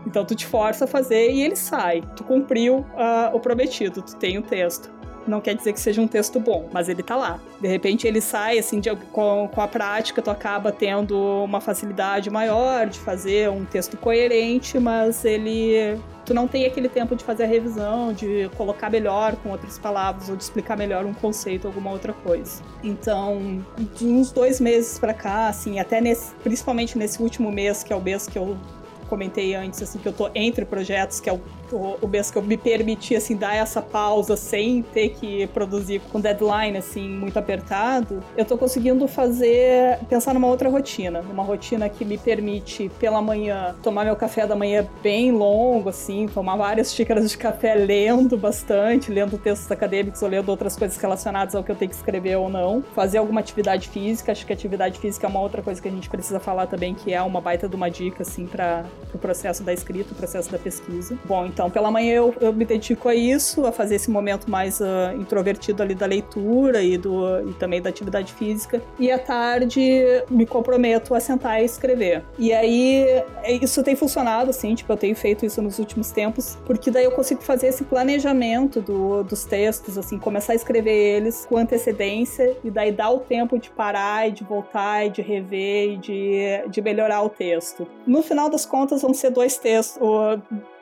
Então tu te força a fazer e ele sai. Tu cumpriu uh, o prometido, tu tem o texto não quer dizer que seja um texto bom, mas ele tá lá. De repente ele sai, assim, de, com, com a prática, tu acaba tendo uma facilidade maior de fazer um texto coerente, mas ele. Tu não tem aquele tempo de fazer a revisão, de colocar melhor com outras palavras, ou de explicar melhor um conceito, alguma outra coisa. Então, de uns dois meses para cá, assim, até nesse, principalmente nesse último mês, que é o mês que eu comentei antes, assim, que eu tô entre projetos, que é o, o, o eu me permiti, assim, dar essa pausa sem ter que produzir com deadline, assim, muito apertado, eu tô conseguindo fazer, pensar numa outra rotina, numa rotina que me permite, pela manhã, tomar meu café da manhã bem longo, assim, tomar várias xícaras de café lendo bastante, lendo textos acadêmicos ou lendo outras coisas relacionadas ao que eu tenho que escrever ou não, fazer alguma atividade física, acho que atividade física é uma outra coisa que a gente precisa falar também, que é uma baita de uma dica, assim, para o processo da escrita, o processo da pesquisa. Bom, então pela manhã eu, eu me dedico a isso, a fazer esse momento mais uh, introvertido ali da leitura e, do, e também da atividade física. E à tarde me comprometo a sentar e escrever. E aí é, isso tem funcionado, assim, tipo, eu tenho feito isso nos últimos tempos, porque daí eu consigo fazer esse planejamento do, dos textos, assim, começar a escrever eles com antecedência e daí dar o tempo de parar e de voltar e de rever e de, de melhorar o texto. No final das contas, contas vão ser dois textos,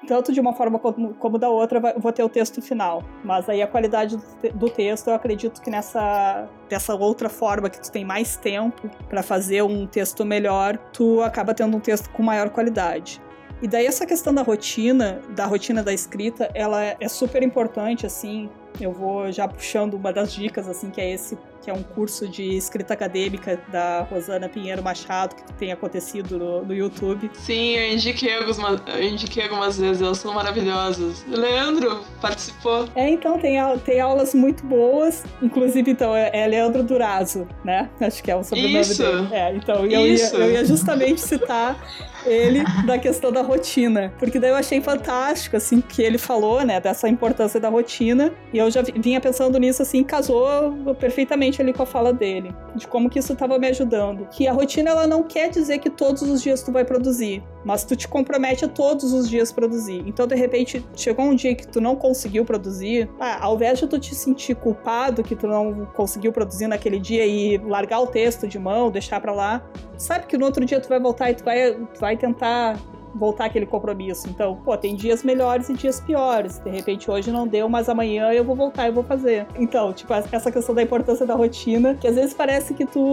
tanto de uma forma como da outra, vou ter o texto final. Mas aí a qualidade do texto, eu acredito que nessa dessa outra forma que tu tem mais tempo para fazer um texto melhor, tu acaba tendo um texto com maior qualidade. E daí essa questão da rotina, da rotina da escrita, ela é super importante, assim. Eu vou já puxando uma das dicas, assim, que é esse que é um curso de escrita acadêmica da Rosana Pinheiro Machado, que tem acontecido no, no YouTube. Sim, eu indiquei, algumas, eu indiquei algumas vezes, elas são maravilhosas. Leandro participou. É, então, tem, tem aulas muito boas, inclusive, então, é, é Leandro Durazo, né? Acho que é o sobrenome Isso. dele. É, então, eu ia, eu ia justamente citar ele da questão da rotina. Porque daí eu achei fantástico, assim, que ele falou, né, dessa importância da rotina. E eu já vinha pensando nisso, assim, casou perfeitamente ali com a fala dele. De como que isso estava me ajudando. Que a rotina, ela não quer dizer que todos os dias tu vai produzir. Mas tu te compromete a todos os dias produzir. Então, de repente, chegou um dia que tu não conseguiu produzir. Ah, ao invés de tu te sentir culpado que tu não conseguiu produzir naquele dia e largar o texto de mão, deixar para lá, sabe que no outro dia tu vai voltar e tu vai, tu vai tentar voltar aquele compromisso. Então, pô, tem dias melhores e dias piores. De repente hoje não deu, mas amanhã eu vou voltar e vou fazer. Então, tipo, essa questão da importância da rotina, que às vezes parece que tu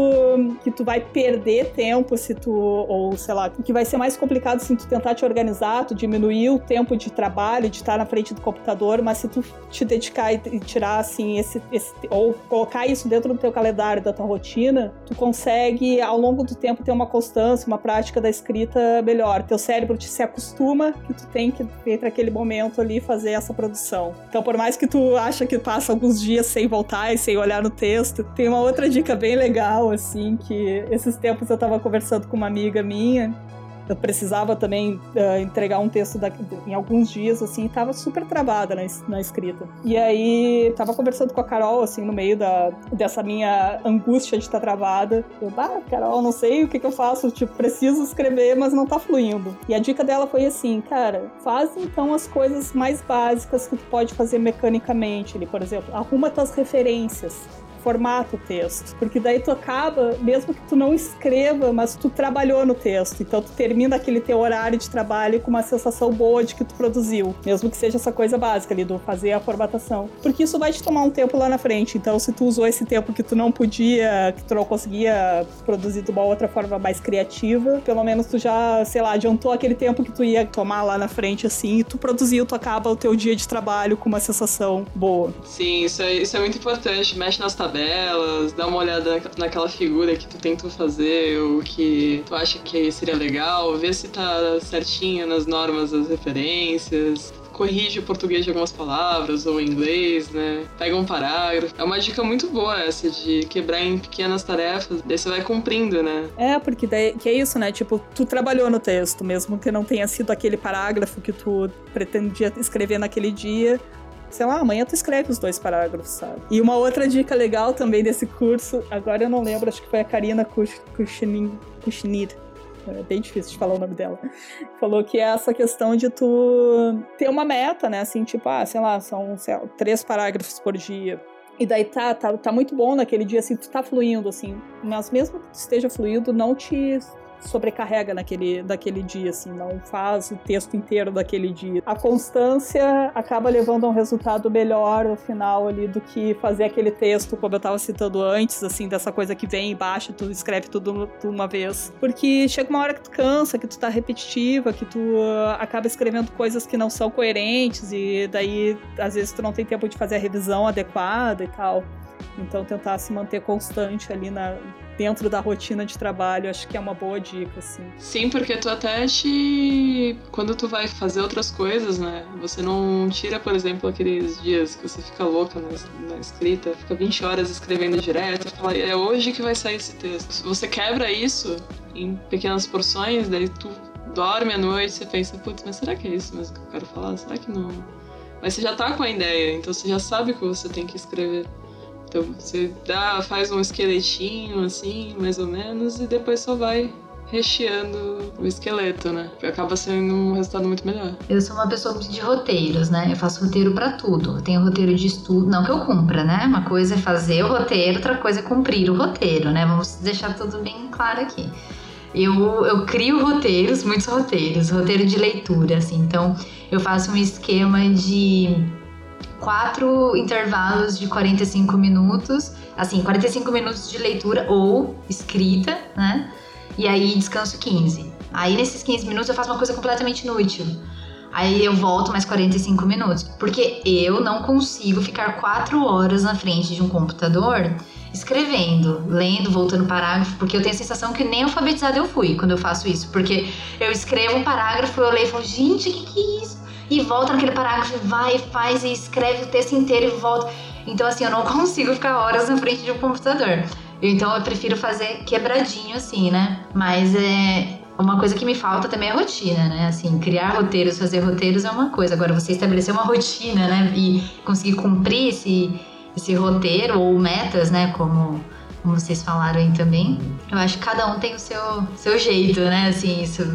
que tu vai perder tempo se tu ou sei lá, que vai ser mais complicado se tu tentar te organizar, tu diminuir o tempo de trabalho, de estar na frente do computador, mas se tu te dedicar e, tirar assim esse, esse ou colocar isso dentro do teu calendário, da tua rotina, tu consegue ao longo do tempo ter uma constância, uma prática da escrita melhor. Teu cérebro cérebro te se acostuma que tu tem que entre aquele momento ali fazer essa produção. Então, por mais que tu acha que passa alguns dias sem voltar e sem olhar no texto, tem uma outra dica bem legal assim que esses tempos eu tava conversando com uma amiga minha eu precisava também uh, entregar um texto da, em alguns dias, assim, tava super travada na, na, escrita. E aí, tava conversando com a Carol, assim, no meio da, dessa minha angústia de estar tá travada. Eu, ah, Carol, não sei o que, que eu faço, tipo, preciso escrever, mas não tá fluindo. E a dica dela foi assim, cara, faz então as coisas mais básicas que tu pode fazer mecanicamente. Ele, por exemplo, arruma tuas referências formata o texto. Porque daí tu acaba, mesmo que tu não escreva, mas tu trabalhou no texto. Então tu termina aquele teu horário de trabalho com uma sensação boa de que tu produziu. Mesmo que seja essa coisa básica ali do fazer a formatação. Porque isso vai te tomar um tempo lá na frente. Então se tu usou esse tempo que tu não podia, que tu não conseguia produzir de uma outra forma mais criativa, pelo menos tu já, sei lá, adiantou aquele tempo que tu ia tomar lá na frente assim, e tu produziu, tu acaba o teu dia de trabalho com uma sensação boa. Sim, isso é, isso é muito importante. Mexe nas tabelas tabelas, dá uma olhada naquela figura que tu tentou fazer, ou que tu acha que seria legal, ver se tá certinho nas normas das referências corrige o português de algumas palavras ou inglês, né? Pega um parágrafo. É uma dica muito boa essa de quebrar em pequenas tarefas, daí você vai cumprindo, né? É, porque daí que é isso, né? Tipo, tu trabalhou no texto, mesmo que não tenha sido aquele parágrafo que tu pretendia escrever naquele dia, sei lá, amanhã tu escreve os dois parágrafos, sabe? E uma outra dica legal também desse curso, agora eu não lembro, acho que foi a Karina Kuchinir. É bem difícil de falar o nome dela. Falou que é essa questão de tu ter uma meta, né? Assim, tipo, ah, sei lá, são sei lá, três parágrafos por dia. E daí tá, tá, tá muito bom naquele dia, assim, tu tá fluindo, assim. Mas mesmo que tu esteja fluindo, não te sobrecarrega naquele, daquele dia, assim, não faz o texto inteiro daquele dia. A constância acaba levando a um resultado melhor no final ali do que fazer aquele texto, como eu estava citando antes, assim, dessa coisa que vem embaixo, tu escreve tudo de uma vez. Porque chega uma hora que tu cansa, que tu tá repetitiva, que tu uh, acaba escrevendo coisas que não são coerentes e daí às vezes tu não tem tempo de fazer a revisão adequada e tal. Então tentar se manter constante ali na, dentro da rotina de trabalho, acho que é uma boa dica, assim. Sim, porque tu até te. Quando tu vai fazer outras coisas, né? Você não tira, por exemplo, aqueles dias que você fica louca na, escrita, fica 20 horas escrevendo direto, fala, é hoje que vai sair esse texto. Você quebra isso em pequenas porções, daí tu dorme à noite, você pensa, putz, mas será que é isso mesmo que eu quero falar? Será que não? Mas você já tá com a ideia, então você já sabe o que você tem que escrever. Então você dá, faz um esqueletinho assim, mais ou menos, e depois só vai recheando o esqueleto, né? Acaba sendo um resultado muito melhor. Eu sou uma pessoa muito de roteiros, né? Eu faço roteiro para tudo. Eu tenho roteiro de estudo, não que eu cumpra, né? Uma coisa é fazer o roteiro, outra coisa é cumprir o roteiro, né? Vamos deixar tudo bem claro aqui. Eu, eu crio roteiros, muitos roteiros, roteiro de leitura, assim. Então, eu faço um esquema de quatro intervalos de 45 minutos, assim, 45 minutos de leitura ou escrita, né? E aí descanso 15. Aí nesses 15 minutos eu faço uma coisa completamente inútil. Aí eu volto mais 45 minutos. Porque eu não consigo ficar 4 horas na frente de um computador escrevendo, lendo, voltando parágrafo, porque eu tenho a sensação que nem alfabetizada eu fui quando eu faço isso. Porque eu escrevo um parágrafo, eu leio e falo, gente, o que, que é isso? E volta naquele parágrafo, vai, faz e escreve o texto inteiro e volta. Então, assim, eu não consigo ficar horas na frente de um computador. Então, eu prefiro fazer quebradinho, assim, né? Mas é. Uma coisa que me falta também é rotina, né? Assim, criar roteiros, fazer roteiros é uma coisa. Agora, você estabelecer uma rotina, né? E conseguir cumprir esse, esse roteiro ou metas, né? Como, como vocês falaram aí também. Eu acho que cada um tem o seu, seu jeito, né? Assim, isso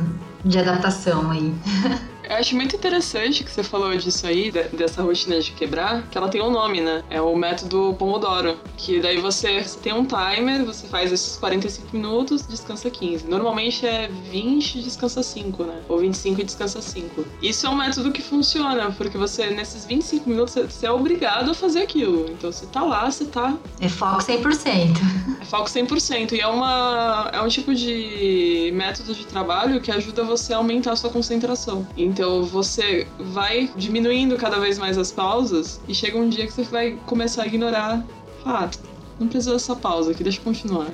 de adaptação aí. Eu acho muito interessante que você falou disso aí, dessa rotina de quebrar, que ela tem um nome, né? É o método Pomodoro. Que daí você, você tem um timer, você faz esses 45 minutos, descansa 15. Normalmente é 20 descansa 5, né? Ou 25 e descansa 5. Isso é um método que funciona, porque você, nesses 25 minutos, você é obrigado a fazer aquilo. Então você tá lá, você tá. É foco 100%. É foco 100%. E é, uma, é um tipo de método de trabalho que ajuda você a aumentar a sua concentração. Então você vai diminuindo cada vez mais as pausas e chega um dia que você vai começar a ignorar. Ah, não precisa dessa pausa aqui, deixa eu continuar.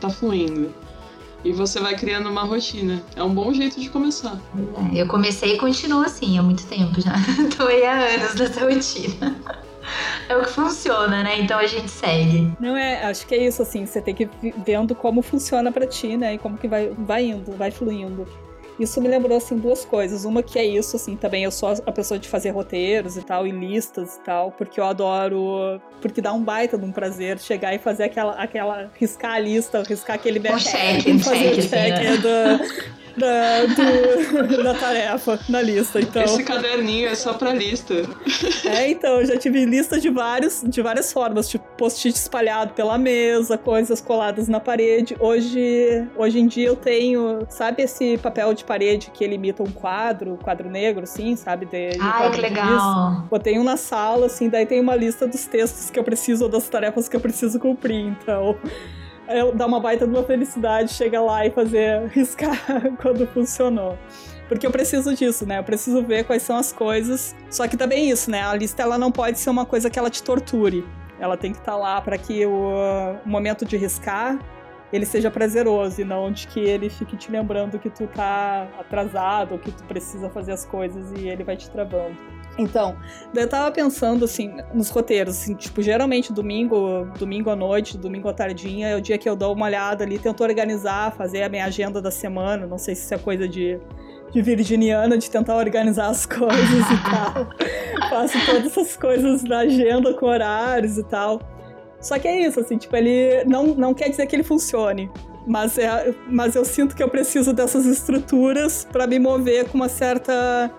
Tá fluindo. E você vai criando uma rotina. É um bom jeito de começar. É, eu comecei e continuo assim há muito tempo já. Tô aí há anos nessa rotina. É o que funciona, né? Então a gente segue. Não é, acho que é isso, assim, você tem que ir vendo como funciona para ti, né? E como que vai, vai indo, vai fluindo. Isso me lembrou, assim, duas coisas. Uma que é isso, assim, também eu sou a pessoa de fazer roteiros e tal, e listas e tal, porque eu adoro. Porque dá um baita de um prazer chegar e fazer aquela. aquela riscar a lista, riscar aquele um fazer check, o check né? do, da, do, da tarefa na lista. Então. Esse caderninho é só pra lista. É, então, eu já tive lista de, vários, de várias formas, tipo post-it espalhado pela mesa, coisas coladas na parede. Hoje, hoje em dia eu tenho, sabe esse papel de parede que ele imita um quadro, quadro negro, assim, sabe? De, de Ai, que legal. Botei um na sala, assim, daí tem uma lista dos textos que eu preciso, ou das tarefas que eu preciso cumprir, então dá uma baita de uma felicidade chegar lá e fazer riscar quando funcionou. Porque eu preciso disso, né? Eu preciso ver quais são as coisas. Só que também isso, né? A lista ela não pode ser uma coisa que ela te torture. Ela tem que estar lá para que o, o momento de riscar ele seja prazeroso e não de que ele fique te lembrando que tu tá atrasado que tu precisa fazer as coisas e ele vai te travando. Então, eu tava pensando, assim, nos roteiros, assim, tipo, geralmente domingo, domingo à noite, domingo à tardinha, é o dia que eu dou uma olhada ali, tento organizar, fazer a minha agenda da semana, não sei se isso é coisa de, de virginiana, de tentar organizar as coisas e tal. Faço todas essas coisas na agenda com horários e tal. Só que é isso, assim, tipo, ele não, não quer dizer que ele funcione. Mas, é, mas eu sinto que eu preciso dessas estruturas para me mover com uma certa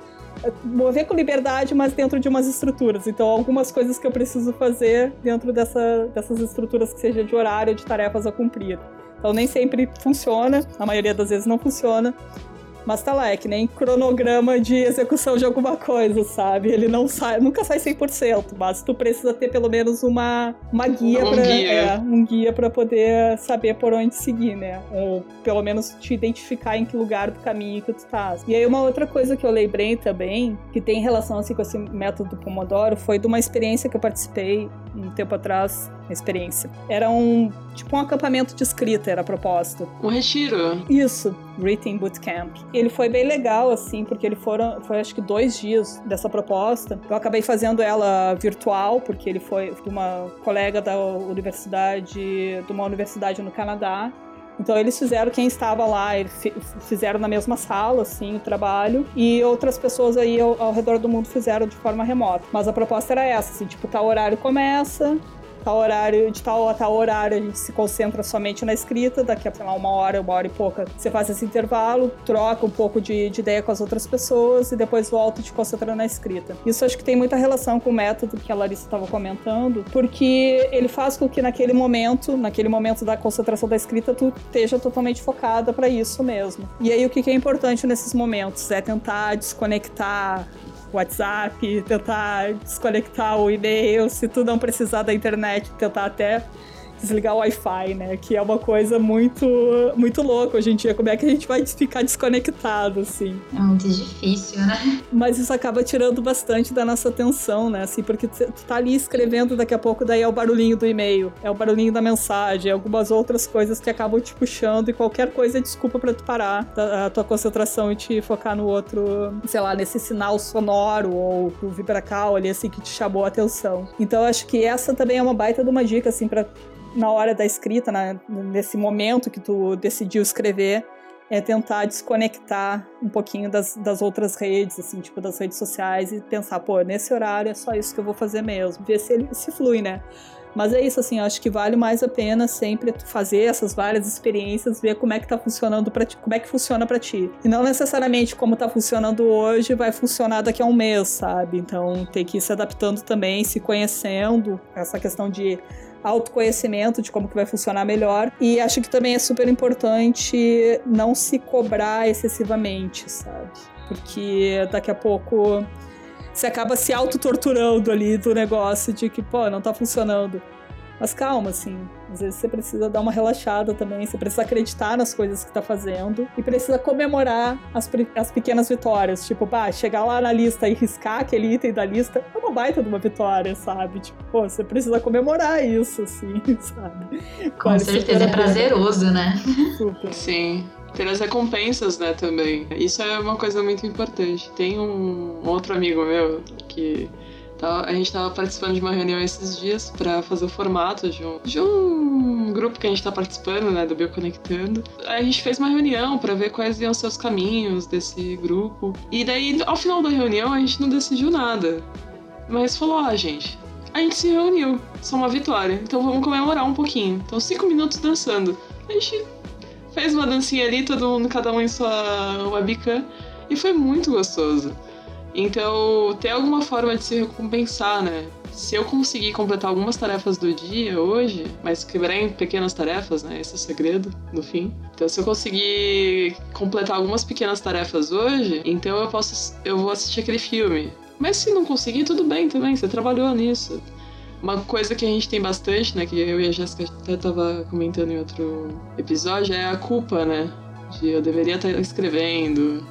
mover com liberdade, mas dentro de umas estruturas. Então, algumas coisas que eu preciso fazer dentro dessa, dessas estruturas que seja de horário, de tarefas a cumprir. Então, nem sempre funciona, a maioria das vezes não funciona, mas tá lá, é que nem cronograma de execução de alguma coisa, sabe? Ele não sai, nunca sai 100%, mas tu precisa ter pelo menos uma, uma guia Um para guia. É, um guia para poder saber por onde seguir, né? Ou pelo menos te identificar em que lugar do caminho que tu tá. E aí uma outra coisa que eu lembrei também, que tem relação assim com esse método Pomodoro, foi de uma experiência que eu participei um tempo atrás, uma experiência. Era um tipo um acampamento de escrita, era a proposta. Um retiro. Isso, Written Bootcamp. Ele foi bem legal, assim, porque ele foram, foi acho que dois dias dessa proposta. Eu acabei fazendo ela virtual, porque ele foi de uma colega da universidade, de uma universidade no Canadá. Então eles fizeram, quem estava lá, fizeram na mesma sala, assim, o trabalho, e outras pessoas aí ao, ao redor do mundo fizeram de forma remota. Mas a proposta era essa, assim, tipo, tal horário começa, tal horário, de tal a tal horário a gente se concentra somente na escrita, daqui a sei lá, uma hora, uma hora e pouca, você faz esse intervalo, troca um pouco de, de ideia com as outras pessoas e depois volta e te concentra na escrita. Isso acho que tem muita relação com o método que a Larissa estava comentando, porque ele faz com que naquele momento, naquele momento da concentração da escrita, tu esteja totalmente focada para isso mesmo. E aí o que que é importante nesses momentos é tentar desconectar WhatsApp, tentar desconectar o e-mail, se tu não precisar da internet, tentar até desligar o Wi-Fi, né? Que é uma coisa muito, muito louca hoje em dia. Como é que a gente vai ficar desconectado, assim? É muito difícil, né? Mas isso acaba tirando bastante da nossa atenção, né? Assim, porque tu tá ali escrevendo, daqui a pouco daí é o barulhinho do e-mail, é o barulhinho da mensagem, algumas outras coisas que acabam te puxando e qualquer coisa é desculpa para tu parar a tua concentração e te focar no outro, sei lá, nesse sinal sonoro ou pro vibracal ali, assim, que te chamou a atenção. Então, acho que essa também é uma baita de uma dica, assim, para na hora da escrita, né, nesse momento que tu decidiu escrever, é tentar desconectar um pouquinho das, das outras redes, assim, tipo das redes sociais e pensar, pô, nesse horário é só isso que eu vou fazer mesmo, ver se ele se flui, né? Mas é isso, assim, acho que vale mais a pena sempre fazer essas várias experiências, ver como é que tá funcionando para ti, como é que funciona para ti. E não necessariamente como tá funcionando hoje vai funcionar daqui a um mês, sabe? Então tem que ir se adaptando também, se conhecendo, essa questão de autoconhecimento de como que vai funcionar melhor. E acho que também é super importante não se cobrar excessivamente, sabe? Porque daqui a pouco você acaba se auto-torturando ali do negócio de que, pô, não tá funcionando. Mas calma, assim. Às vezes você precisa dar uma relaxada também, você precisa acreditar nas coisas que tá fazendo e precisa comemorar as, as pequenas vitórias. Tipo, pá, chegar lá na lista e riscar aquele item da lista é uma baita de uma vitória, sabe? Tipo, pô, você precisa comemorar isso, assim, sabe? Com vale certeza é prazeroso, né? Super. Sim ter as recompensas, né, também. Isso é uma coisa muito importante. Tem um outro amigo meu que a gente estava participando de uma reunião esses dias para fazer o formato de um, de um grupo que a gente está participando, né, do Bioconectando. Aí a gente fez uma reunião para ver quais iam ser os caminhos desse grupo. E daí, ao final da reunião, a gente não decidiu nada. Mas falou, ah, gente, a gente se reuniu, só uma vitória, então vamos comemorar um pouquinho. Então, cinco minutos dançando. A gente fez uma dancinha ali, todo mundo, cada um em sua webcam, e foi muito gostoso. Então, ter alguma forma de se recompensar, né? Se eu conseguir completar algumas tarefas do dia hoje, mas quebrar em pequenas tarefas, né? Esse é o segredo, no fim. Então, se eu conseguir completar algumas pequenas tarefas hoje, então eu posso, eu vou assistir aquele filme. Mas se não conseguir, tudo bem também, você trabalhou nisso. Uma coisa que a gente tem bastante, né, que eu e a Jéssica até tava comentando em outro episódio, é a culpa, né? De eu deveria estar escrevendo,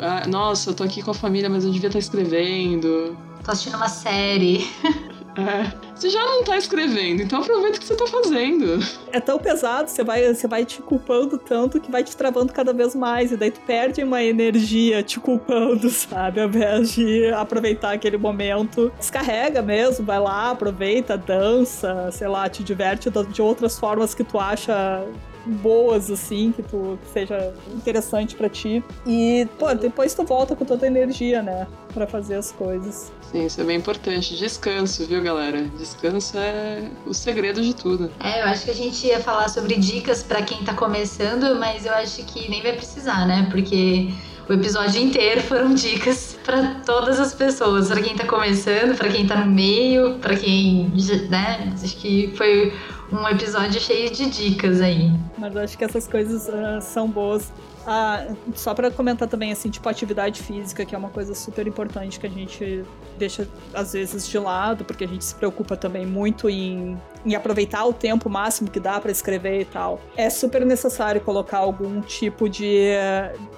ah, nossa, eu tô aqui com a família, mas eu devia estar escrevendo. Tô assistindo uma série. É. Você já não tá escrevendo, então aproveita o que você tá fazendo. É tão pesado, você vai, você vai te culpando tanto que vai te travando cada vez mais. E daí tu perde uma energia te culpando, sabe? Ao invés de aproveitar aquele momento. Descarrega mesmo, vai lá, aproveita, dança, sei lá, te diverte de outras formas que tu acha boas, assim, que tu que seja interessante para ti. E, pô, depois tu volta com toda a energia, né? para fazer as coisas. Sim, isso é bem importante. Descanso, viu, galera? Descanso é o segredo de tudo. É, eu acho que a gente ia falar sobre dicas para quem tá começando, mas eu acho que nem vai precisar, né? Porque o episódio inteiro foram dicas para todas as pessoas, para quem tá começando, para quem tá no meio, para quem, né? Acho que foi um episódio cheio de dicas aí. Mas acho que essas coisas uh, são boas. Ah, só para comentar também, assim, tipo, atividade física, que é uma coisa super importante que a gente deixa, às vezes, de lado, porque a gente se preocupa também muito em, em aproveitar o tempo máximo que dá para escrever e tal. É super necessário colocar algum tipo de.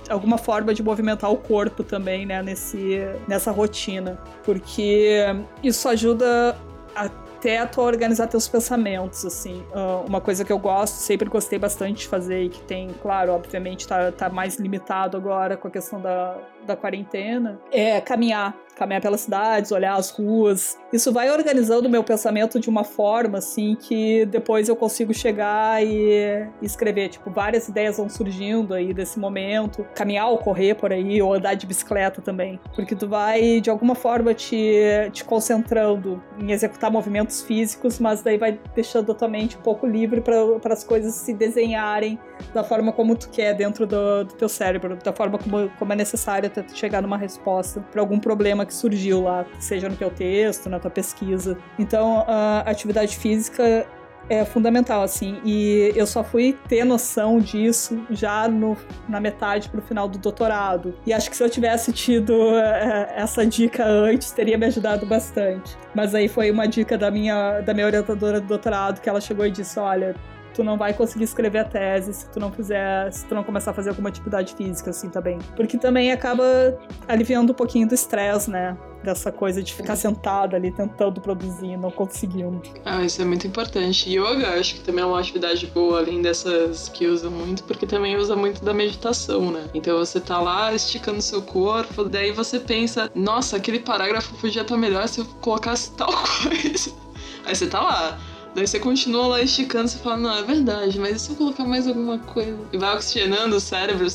alguma forma de movimentar o corpo também, né, nesse, nessa rotina, porque isso ajuda a até tu organizar teus pensamentos, assim. Uh, uma coisa que eu gosto, sempre gostei bastante de fazer e que tem, claro, obviamente tá, tá mais limitado agora com a questão da, da quarentena, é caminhar caminhar pelas cidades, olhar as ruas. Isso vai organizando o meu pensamento de uma forma, assim, que depois eu consigo chegar e escrever. Tipo, várias ideias vão surgindo aí desse momento. Caminhar ou correr por aí, ou andar de bicicleta também. Porque tu vai, de alguma forma, te, te concentrando em executar movimentos físicos, mas daí vai deixando a tua mente um pouco livre para as coisas se desenharem da forma como tu quer dentro do, do teu cérebro, da forma como, como é necessário até chegar numa resposta para algum problema que surgiu lá, seja no teu texto, na tua pesquisa. Então, a atividade física é fundamental, assim. E eu só fui ter noção disso já no, na metade pro final do doutorado. E acho que se eu tivesse tido é, essa dica antes, teria me ajudado bastante. Mas aí foi uma dica da minha, da minha orientadora do doutorado que ela chegou e disse: olha tu não vai conseguir escrever a tese se tu não fizer, se tu não começar a fazer alguma atividade física, assim, também. Porque também acaba aliviando um pouquinho do estresse, né? Dessa coisa de ficar sentado ali tentando produzir não conseguindo. Ah, isso é muito importante. Yoga, acho que também é uma atividade boa, além dessas que usa muito, porque também usa muito da meditação, né? Então você tá lá esticando seu corpo, daí você pensa, nossa, aquele parágrafo podia estar melhor se eu colocasse tal coisa. Aí você tá lá Daí você continua lá esticando, você fala, não, é verdade, mas e se eu colocar mais alguma coisa? E vai oxigenando o cérebro.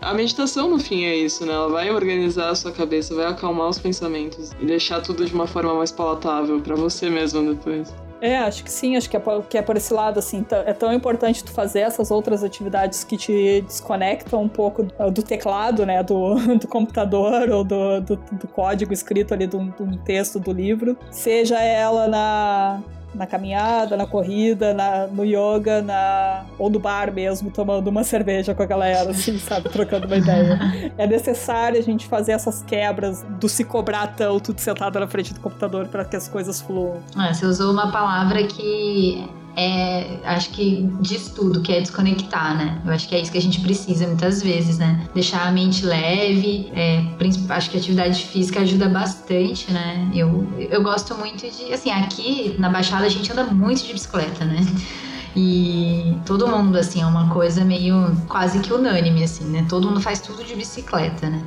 A meditação, no fim, é isso, né? Ela vai organizar a sua cabeça, vai acalmar os pensamentos e deixar tudo de uma forma mais palatável para você mesmo depois. É, acho que sim, acho que é, que é por esse lado, assim, é tão importante tu fazer essas outras atividades que te desconectam um pouco do teclado, né, do, do computador ou do, do, do código escrito ali do, do texto do livro, seja ela na, na caminhada, na corrida, na, no yoga, na, ou no bar mesmo, tomando uma cerveja com a galera, assim, sabe, trocando uma ideia. É necessário a gente fazer essas quebras do se cobrar tanto de sentada na frente do computador para que as coisas fluam. Ah, você usou uma palavra que é, acho que diz tudo, que é desconectar, né? Eu acho que é isso que a gente precisa muitas vezes, né? Deixar a mente leve, é, acho que a atividade física ajuda bastante, né? Eu, eu gosto muito de, assim, aqui na Baixada a gente anda muito de bicicleta, né? E todo mundo, assim, é uma coisa meio quase que unânime, assim, né? Todo mundo faz tudo de bicicleta, né?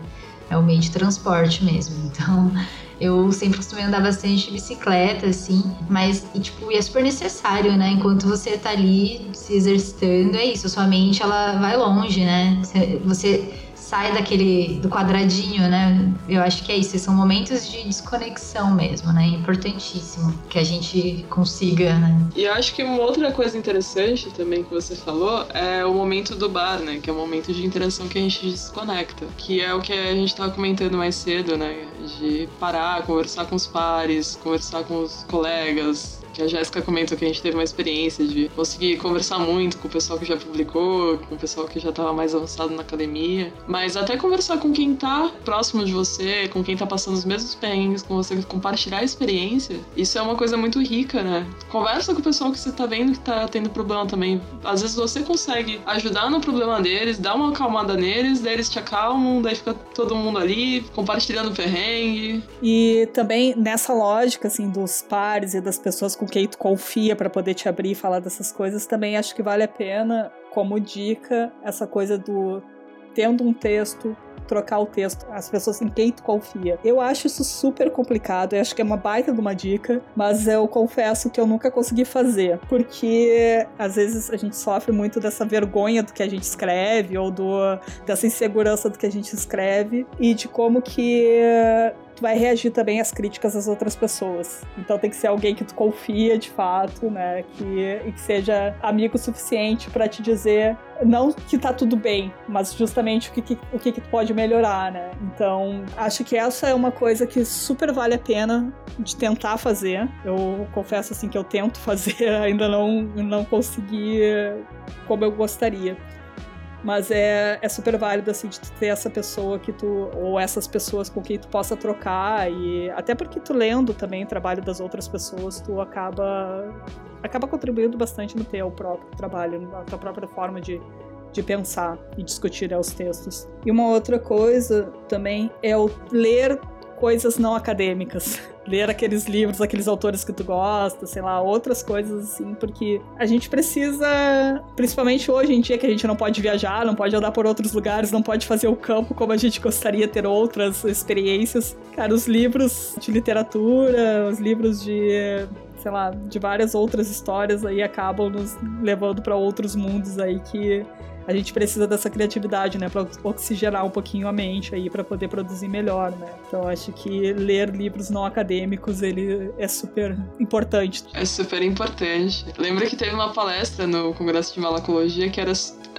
É o meio de transporte mesmo. Então, eu sempre costumei andar bastante de bicicleta, assim, mas, e, tipo, e é super necessário, né? Enquanto você tá ali se exercitando, é isso, sua mente, ela vai longe, né? Você sai daquele do quadradinho, né? Eu acho que é isso, são momentos de desconexão mesmo, né? Importantíssimo que a gente consiga, né? E eu acho que uma outra coisa interessante também que você falou é o momento do bar, né? Que é o momento de interação que a gente desconecta, que é o que a gente tava comentando mais cedo, né? De parar, conversar com os pares, conversar com os colegas, a Jéssica comentou que a gente teve uma experiência de conseguir conversar muito com o pessoal que já publicou, com o pessoal que já estava mais avançado na academia, mas até conversar com quem tá próximo de você, com quem tá passando os mesmos perrengues, com você compartilhar a experiência, isso é uma coisa muito rica, né? Conversa com o pessoal que você tá vendo que tá tendo problema também. Às vezes você consegue ajudar no problema deles, dar uma acalmada neles, daí eles te acalmam, daí fica todo mundo ali compartilhando perrengue. E também nessa lógica, assim, dos pares e das pessoas com com quem tu confia para poder te abrir e falar dessas coisas, também acho que vale a pena, como dica, essa coisa do tendo um texto, trocar o texto, as pessoas em quem tu confia. Eu acho isso super complicado, eu acho que é uma baita de uma dica, mas eu confesso que eu nunca consegui fazer, porque às vezes a gente sofre muito dessa vergonha do que a gente escreve, ou do, dessa insegurança do que a gente escreve, e de como que tu vai reagir também às críticas das outras pessoas. Então tem que ser alguém que tu confia de fato, né? Que, que seja amigo suficiente para te dizer não que tá tudo bem, mas justamente o que, que, o que, que tu pode melhorar, né? Então, acho que essa é uma coisa que super vale a pena de tentar fazer. Eu confesso assim que eu tento fazer, ainda não, não consegui como eu gostaria. Mas é, é super válido, assim, de ter essa pessoa que tu. ou essas pessoas com quem tu possa trocar. E até porque tu lendo também o trabalho das outras pessoas, tu acaba. acaba contribuindo bastante no teu próprio trabalho, na tua própria forma de, de pensar e discutir os textos. E uma outra coisa também é o ler coisas não acadêmicas. Ler aqueles livros, aqueles autores que tu gosta, sei lá, outras coisas assim, porque a gente precisa, principalmente hoje em dia que a gente não pode viajar, não pode andar por outros lugares, não pode fazer o campo como a gente gostaria ter outras experiências. Cara, os livros de literatura, os livros de sei lá, de várias outras histórias aí acabam nos levando para outros mundos aí que a gente precisa dessa criatividade, né, para oxigenar um pouquinho a mente aí para poder produzir melhor, né? Então acho que ler livros não acadêmicos ele é super importante. É super importante. Lembra que teve uma palestra no Congresso de Malacologia que era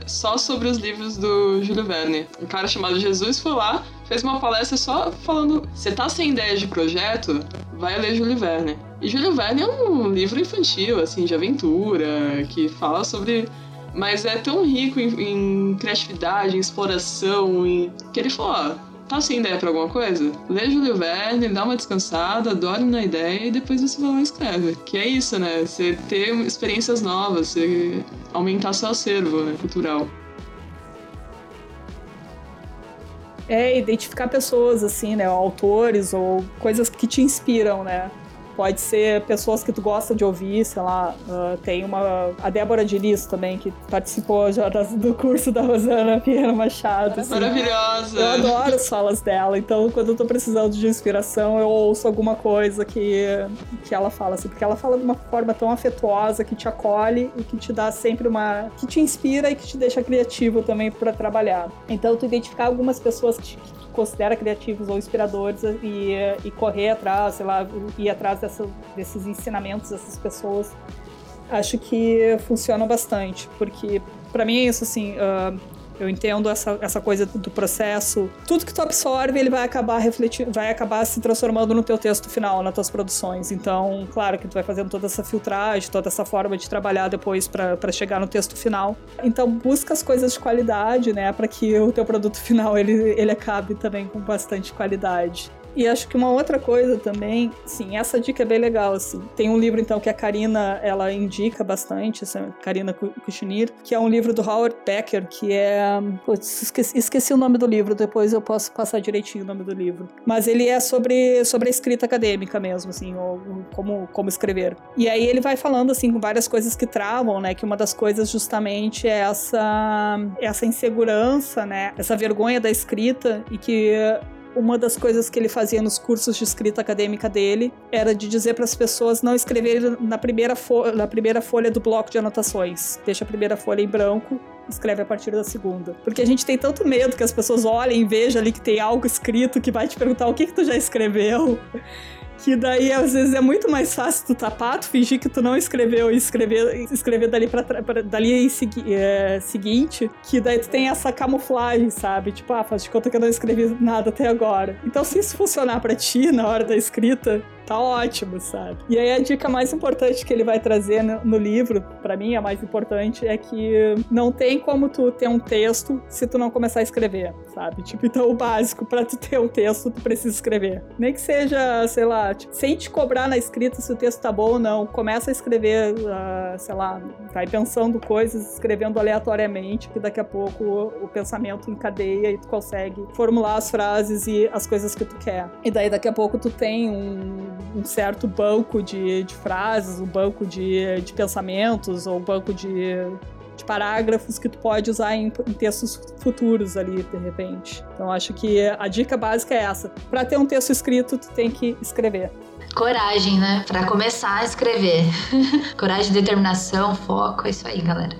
só sobre os livros do Júlio Verne. Um cara chamado Jesus foi lá, fez uma palestra só falando: "Você tá sem ideia de projeto? Vai ler Júlio Verne". E Júlio Verne é um livro infantil, assim, de aventura, que fala sobre mas é tão rico em, em criatividade, em exploração, em... que ele falou, ó, tá sem ideia pra alguma coisa? Lê Júlio Verne, dá uma descansada, dorme na ideia e depois você vai lá e escreve. Que é isso, né? Você ter experiências novas, você aumentar seu acervo né, cultural. É identificar pessoas, assim, né? Autores ou coisas que te inspiram, né? Pode ser pessoas que tu gosta de ouvir, sei lá, uh, tem uma. A Débora Diniz também, que participou já do curso da Rosana Pinheiro Machado. Assim. Maravilhosa! Eu adoro as falas dela, então quando eu tô precisando de inspiração, eu ouço alguma coisa que, que ela fala, assim, porque ela fala de uma forma tão afetuosa que te acolhe e que te dá sempre uma. que te inspira e que te deixa criativo também para trabalhar. Então, tu identificar algumas pessoas que, que considera criativos ou inspiradores e, e correr atrás, sei lá, ir atrás dessa, desses ensinamentos dessas pessoas, acho que funciona bastante, porque para mim é isso assim, uh, eu entendo essa, essa coisa do processo. Tudo que tu absorve, ele vai acabar refletindo, vai acabar se transformando no teu texto final, nas tuas produções. Então, claro que tu vai fazendo toda essa filtragem, toda essa forma de trabalhar depois para chegar no texto final. Então, busca as coisas de qualidade, né, para que o teu produto final ele, ele acabe também com bastante qualidade. E acho que uma outra coisa também, sim, essa dica é bem legal, assim. Tem um livro, então, que a Karina, ela indica bastante, essa Karina Kuchinir, que é um livro do Howard Becker, que é... Putz, esqueci, esqueci, o nome do livro, depois eu posso passar direitinho o nome do livro. Mas ele é sobre, sobre a escrita acadêmica mesmo, assim, ou, como, como escrever. E aí ele vai falando, assim, com várias coisas que travam, né, que uma das coisas justamente é essa, essa insegurança, né, essa vergonha da escrita e que uma das coisas que ele fazia nos cursos de escrita acadêmica dele era de dizer para as pessoas não escreverem na primeira, na primeira folha do bloco de anotações. Deixa a primeira folha em branco escreve a partir da segunda. Porque a gente tem tanto medo que as pessoas olhem e vejam ali que tem algo escrito que vai te perguntar o que, que tu já escreveu. Que daí, às vezes, é muito mais fácil tu tapar, tu fingir que tu não escreveu e escrever, escrever dali pra, pra dali segui, é, seguinte, que daí tu tem essa camuflagem, sabe? Tipo, ah, faz de conta que eu não escrevi nada até agora. Então, se isso funcionar para ti na hora da escrita, tá ótimo, sabe? E aí a dica mais importante que ele vai trazer no, no livro, para mim a mais importante, é que não tem como tu ter um texto se tu não começar a escrever, sabe? Tipo, então o básico para tu ter um texto, tu precisa escrever. Nem que seja, sei lá, tipo, sem te cobrar na escrita se o texto tá bom ou não, começa a escrever, uh, sei lá, vai pensando coisas, escrevendo aleatoriamente, que daqui a pouco o, o pensamento encadeia e tu consegue formular as frases e as coisas que tu quer. E daí daqui a pouco tu tem um um certo banco de, de frases, um banco de, de pensamentos, ou um banco de, de parágrafos que tu pode usar em, em, textos futuros ali, de repente. Então acho que a dica básica é essa. Para ter um texto escrito, tu tem que escrever. Coragem, né? Para começar a escrever. Coragem, determinação, foco, é isso aí, galera.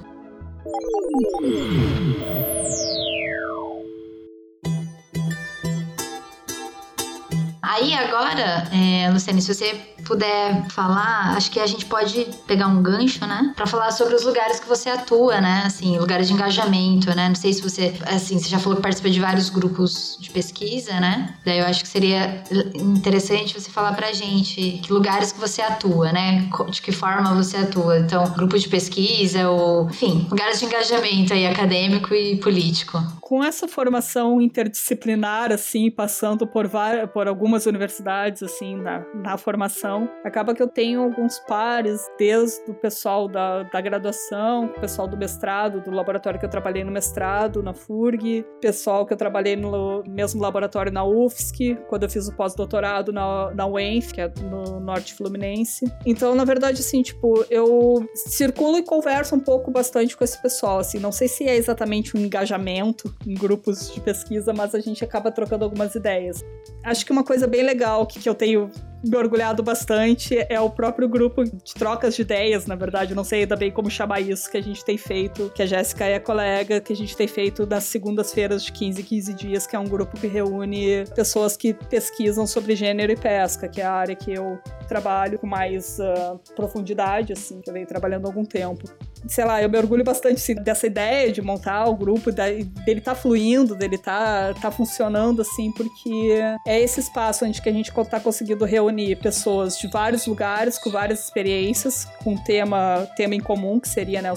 Aí agora, é, Luciane, se você puder falar, acho que a gente pode pegar um gancho, né? Pra falar sobre os lugares que você atua, né? Assim, lugares de engajamento, né? Não sei se você, assim, você já falou que participa de vários grupos de pesquisa, né? Daí eu acho que seria interessante você falar pra gente que lugares que você atua, né? De que forma você atua. Então, grupo de pesquisa ou, enfim, lugares de engajamento aí acadêmico e político. Com essa formação interdisciplinar, assim, passando por, várias, por algumas universidades, assim, na, na formação, graduação, acaba que eu tenho alguns pares, desde o pessoal da, da graduação, o pessoal do mestrado, do laboratório que eu trabalhei no mestrado, na FURG, pessoal que eu trabalhei no mesmo laboratório na UFSC, quando eu fiz o pós-doutorado na, na UENF, que é no Norte Fluminense. Então, na verdade, assim, tipo, eu circulo e converso um pouco bastante com esse pessoal, assim, não sei se é exatamente um engajamento em grupos de pesquisa, mas a gente acaba trocando algumas ideias. Acho que uma coisa bem legal que, que eu tenho me orgulhado bastante é o próprio grupo de trocas de ideias, na verdade, não sei ainda bem como chamar isso, que a gente tem feito, que a Jéssica é a colega, que a gente tem feito nas segundas-feiras de 15 15 dias, que é um grupo que reúne pessoas que pesquisam sobre gênero e pesca, que é a área que eu trabalho com mais uh, profundidade, assim, que eu venho trabalhando há algum tempo. Sei lá, eu me orgulho bastante assim, dessa ideia de montar o grupo, dele tá fluindo, dele tá, tá funcionando, assim, porque é esse espaço onde que a gente tá conseguindo reunir pessoas de vários lugares, com várias experiências, com tema, tema em comum, que seria, né,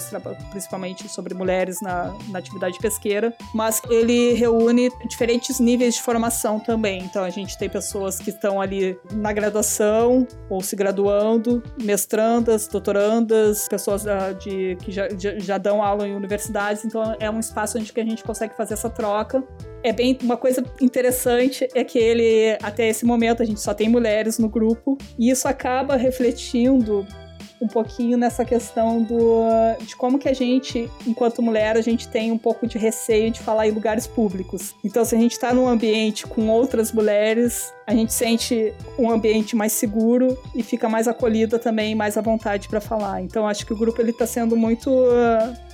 principalmente sobre mulheres na, na atividade pesqueira, mas ele reúne diferentes níveis de formação também. Então a gente tem pessoas que estão ali na graduação ou se graduando, mestrandas, doutorandas, pessoas uh, de que já, já, já, dão aula em universidades, então é um espaço onde que a gente consegue fazer essa troca. É bem uma coisa interessante é que ele até esse momento a gente só tem mulheres no grupo e isso acaba refletindo um pouquinho nessa questão do, de como que a gente, enquanto mulher, a gente tem um pouco de receio de falar em lugares públicos. Então, se a gente está num ambiente com outras mulheres, a gente sente um ambiente mais seguro e fica mais acolhida também, mais à vontade para falar. Então, acho que o grupo ele está sendo muito,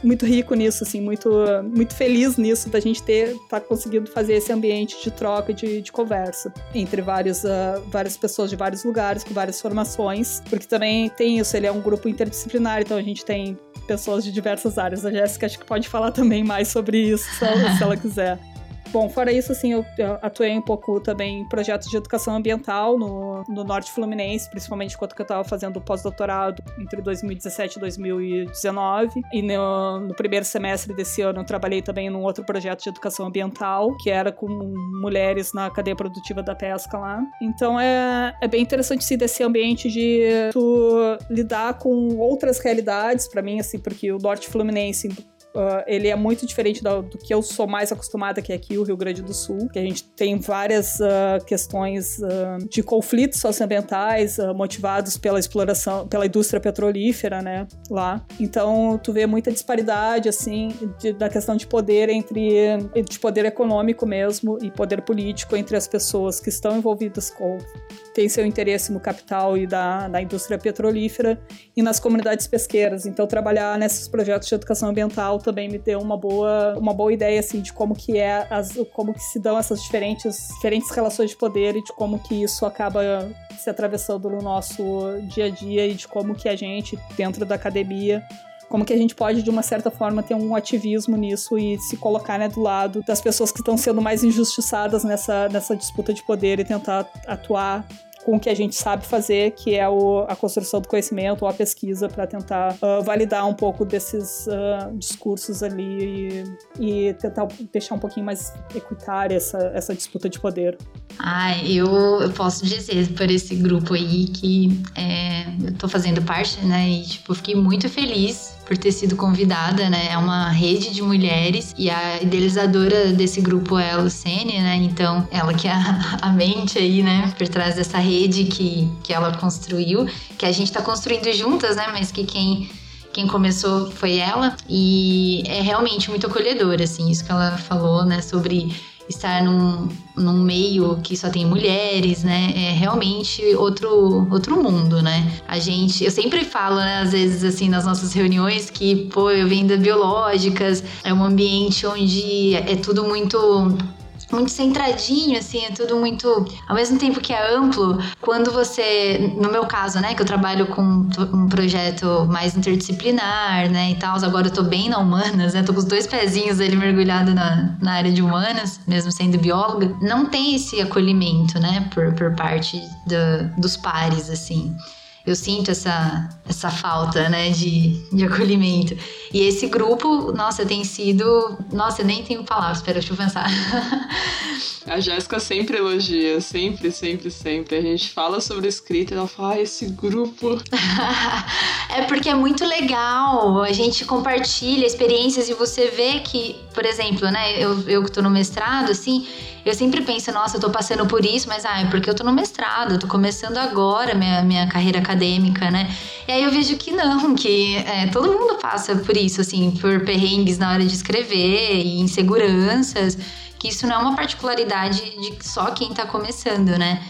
muito rico nisso, assim, muito, muito feliz nisso da gente ter, tá conseguindo fazer esse ambiente de troca, de, de conversa entre vários, uh, várias pessoas de vários lugares, com várias formações, porque também tem isso, ele é um grupo interdisciplinar, então a gente tem pessoas de diversas áreas. A Jéssica acho que pode falar também mais sobre isso, se ela, se ela quiser. Bom, fora isso, assim, eu, atuei um pouco também em projetos de educação ambiental no, no Norte Fluminense, principalmente enquanto eu estava fazendo pós-doutorado entre 2017 e 2019. E no, no, primeiro semestre desse ano eu trabalhei também num outro projeto de educação ambiental, que era com mulheres na cadeia produtiva da pesca lá. Então é, é bem interessante, sim, desse ambiente de tu lidar com outras realidades, para mim, assim, porque o Norte Fluminense Uh, ele é muito diferente do, do, que eu sou mais acostumada, que é aqui o Rio Grande do Sul, que a gente tem várias uh, questões uh, de conflitos socioambientais motivados pela exploração, pela indústria petrolífera, né, lá. Então, tu vê muita disparidade, assim, de, da questão de poder entre, de poder econômico mesmo e poder político entre as pessoas que estão envolvidas com tem seu interesse no capital e da, da indústria petrolífera e nas comunidades pesqueiras. Então, trabalhar nesses projetos de educação ambiental também me deu uma boa, uma boa ideia assim de como que é as, como que se dão essas diferentes, diferentes relações de poder e de como que isso acaba se atravessando no nosso dia a dia e de como que a gente dentro da academia como que a gente pode, de uma certa forma, ter um ativismo nisso e se colocar né, do lado das pessoas que estão sendo mais injustiçadas nessa, nessa disputa de poder e tentar atuar com o que a gente sabe fazer, que é o, a construção do conhecimento ou a pesquisa para tentar uh, validar um pouco desses uh, discursos ali e, e, tentar deixar um pouquinho mais equitária essa, essa disputa de poder. Ah, eu, eu posso dizer por esse grupo aí que é, eu tô fazendo parte, né? E tipo, fiquei muito feliz por ter sido convidada, né? É uma rede de mulheres e a idealizadora desse grupo é a Lucene, né? Então, ela que é a, mente aí, né? Por trás dessa rede que, que ela construiu, que a gente tá construindo juntas, né? Mas que quem quem começou foi ela e é realmente muito acolhedor, assim, isso que ela falou, né, sobre estar num, num meio que só tem mulheres, né? É realmente outro, outro mundo, né? A gente, eu sempre falo, né, às vezes assim nas nossas reuniões que, pô, eu venho da biológicas, é um ambiente onde é tudo muito muito centradinho, assim, é tudo muito. Ao mesmo tempo que é amplo, quando você. No meu caso, né, que eu trabalho com um projeto mais interdisciplinar, né, e tal, agora eu tô bem na humanas, né, tô com os dois pezinhos ali mergulhado na, na área de humanas, mesmo sendo bióloga, não tem esse acolhimento, né, por, por parte do, dos pares, assim eu sinto essa, essa falta, né, de, de acolhimento. E esse grupo, nossa, tem sido. Nossa, eu nem tenho palavras, espera, deixa eu pensar. A Jéssica sempre elogia, sempre, sempre, sempre. A gente fala sobre escrita e ela fala, ah, esse grupo. é porque é muito legal. A gente compartilha experiências e você vê que, por exemplo, né, eu, eu que tô no mestrado, assim, eu sempre penso, nossa, eu tô passando por isso, mas ah, é porque eu tô no mestrado, eu tô começando agora minha, minha carreira acadêmica, né? E aí eu vejo que não, que é, todo mundo passa por isso, assim, por perrengues na hora de escrever e inseguranças, que isso não é uma particularidade de só quem tá começando, né?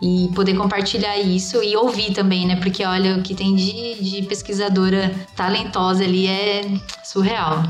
e poder compartilhar isso e ouvir também, né? Porque olha, o que tem de, de pesquisadora talentosa ali é surreal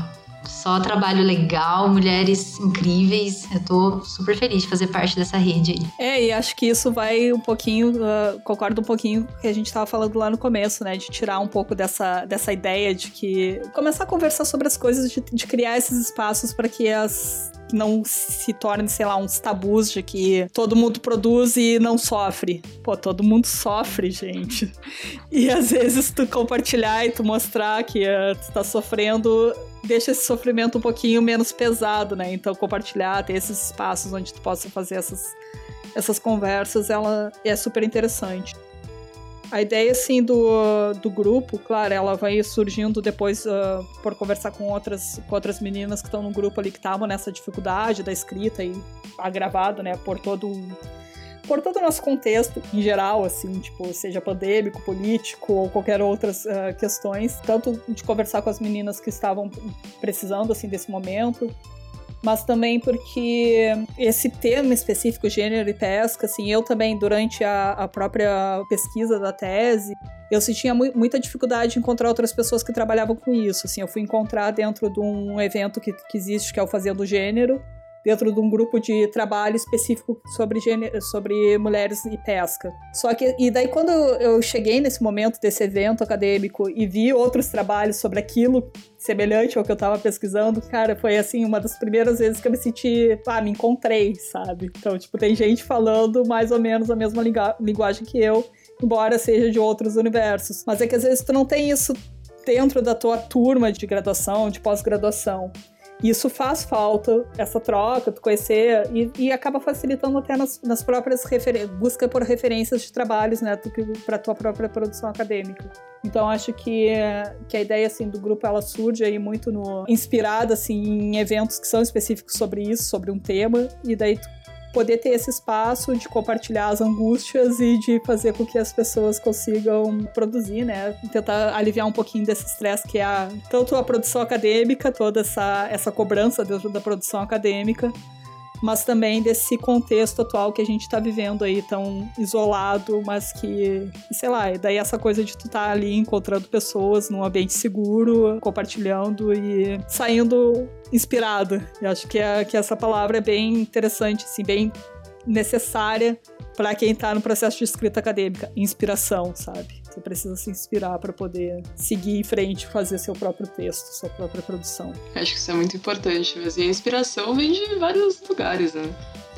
Só trabalho legal, mulheres incríveis. Eu tô super feliz de fazer parte dessa rede aí. É, e acho que isso vai um pouquinho, uh, concordo um pouquinho com o que a gente tava falando lá no começo, né? De tirar um pouco dessa, dessa ideia de que. começar a conversar sobre as coisas, de, de criar esses espaços para que as não se tornem, sei lá, uns tabus de que todo mundo produz e não sofre. Pô, todo mundo sofre, gente. E às vezes tu compartilhar e tu mostrar que uh, tu tá sofrendo deixa esse sofrimento um pouquinho menos pesado, né? Então compartilhar, ter esses espaços onde tu possa fazer essas, essas conversas, ela é super interessante. A ideia, assim, do, do grupo, claro, ela vai surgindo depois uh, por conversar com outras, com outras meninas que estão no grupo ali que estavam nessa dificuldade da escrita e agravado, né, por todo por todo o nosso contexto em geral, assim, tipo, seja pandêmico, político ou qualquer outras uh, questões, tanto de conversar com as meninas que estavam precisando, assim, desse momento, mas também porque esse tema específico, gênero e pesca, assim, eu também, durante a, a própria pesquisa da tese, eu sentia mu muita dificuldade de encontrar outras pessoas que trabalhavam com isso, assim, eu fui encontrar dentro de um evento que, que existe, que é o Fazendo Gênero, dentro de um grupo de trabalho específico sobre, sobre mulheres e pesca. Só que, e daí quando eu cheguei nesse momento desse evento acadêmico e vi outros trabalhos sobre aquilo semelhante ao que eu estava pesquisando, cara, foi assim uma das primeiras vezes que eu me senti, ah, me encontrei, sabe? Então, tipo, tem gente falando mais ou menos a mesma linguagem que eu, embora seja de outros universos. Mas é que às vezes tu não tem isso dentro da tua turma de graduação, de pós-graduação. Isso faz falta, essa troca, tu conhecer, e, e acaba facilitando até nas, nas próprias busca por referências de trabalhos, né, para tua própria produção acadêmica. Então acho que, que a ideia assim do grupo ela surge aí muito no inspirada assim em eventos que são específicos sobre isso, sobre um tema, e daí tu poder ter esse espaço de compartilhar as angústias e de fazer com que as pessoas consigam produzir, né? Tentar aliviar um pouquinho desse estresse que é a, tanto a produção acadêmica, toda essa, essa cobrança dentro da produção acadêmica, mas também desse contexto atual que a gente está vivendo aí, tão isolado, mas que, sei lá, e daí essa coisa de tu tá ali encontrando pessoas num ambiente seguro, compartilhando e saindo inspirado. Eu acho que, é, que essa palavra é bem interessante, assim, bem necessária para quem está no processo de escrita acadêmica. Inspiração, sabe? Você precisa se inspirar para poder seguir em frente, fazer seu próprio texto, sua própria produção. Acho que isso é muito importante, mas a inspiração vem de vários lugares, né?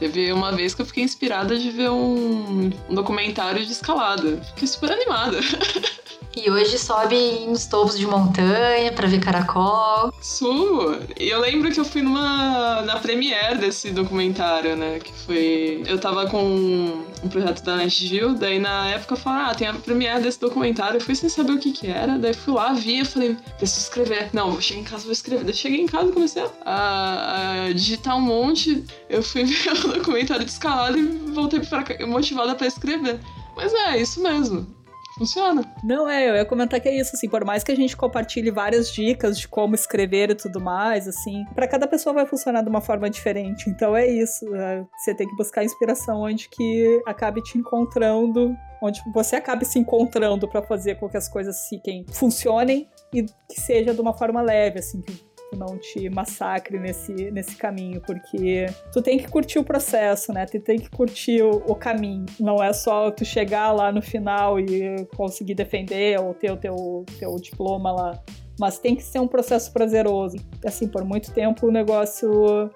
Teve uma vez que eu fiquei inspirada de ver um, um documentário de escalada. Fiquei super animada. E hoje sobe nos topos de montanha para ver caracol. Subo! E eu lembro que eu fui numa. na premiere desse documentário, né? Que foi. Eu tava com um projeto da NetGill, daí na época eu falei, ah, tem a premiere desse documentário. Eu fui sem saber o que que era, daí fui lá, vi e falei, preciso escrever. Não, vou chegar em casa vou escrever. Daí cheguei em casa e comecei a, a, digitar um monte. Eu fui ver o de escalada e voltei motivada para escrever. Mas é, isso mesmo funciona. Não, é, eu ia comentar que é isso, assim, por mais que a gente compartilhe várias dicas de como escrever e tudo mais, assim, para cada pessoa vai funcionar de uma forma diferente. Então é isso, é, você tem que buscar inspiração onde que acabe te encontrando, onde você acabe se encontrando para fazer com que as coisas fiquem, funcionem e que seja de uma forma leve, assim, que não te massacre nesse, nesse caminho, porque tu tem que curtir o processo, né? Tu tem que curtir o, o caminho. Não é só tu chegar lá no final e conseguir defender ou ter o teu, teu diploma lá. Mas tem que ser um processo prazeroso. Assim, por muito tempo o negócio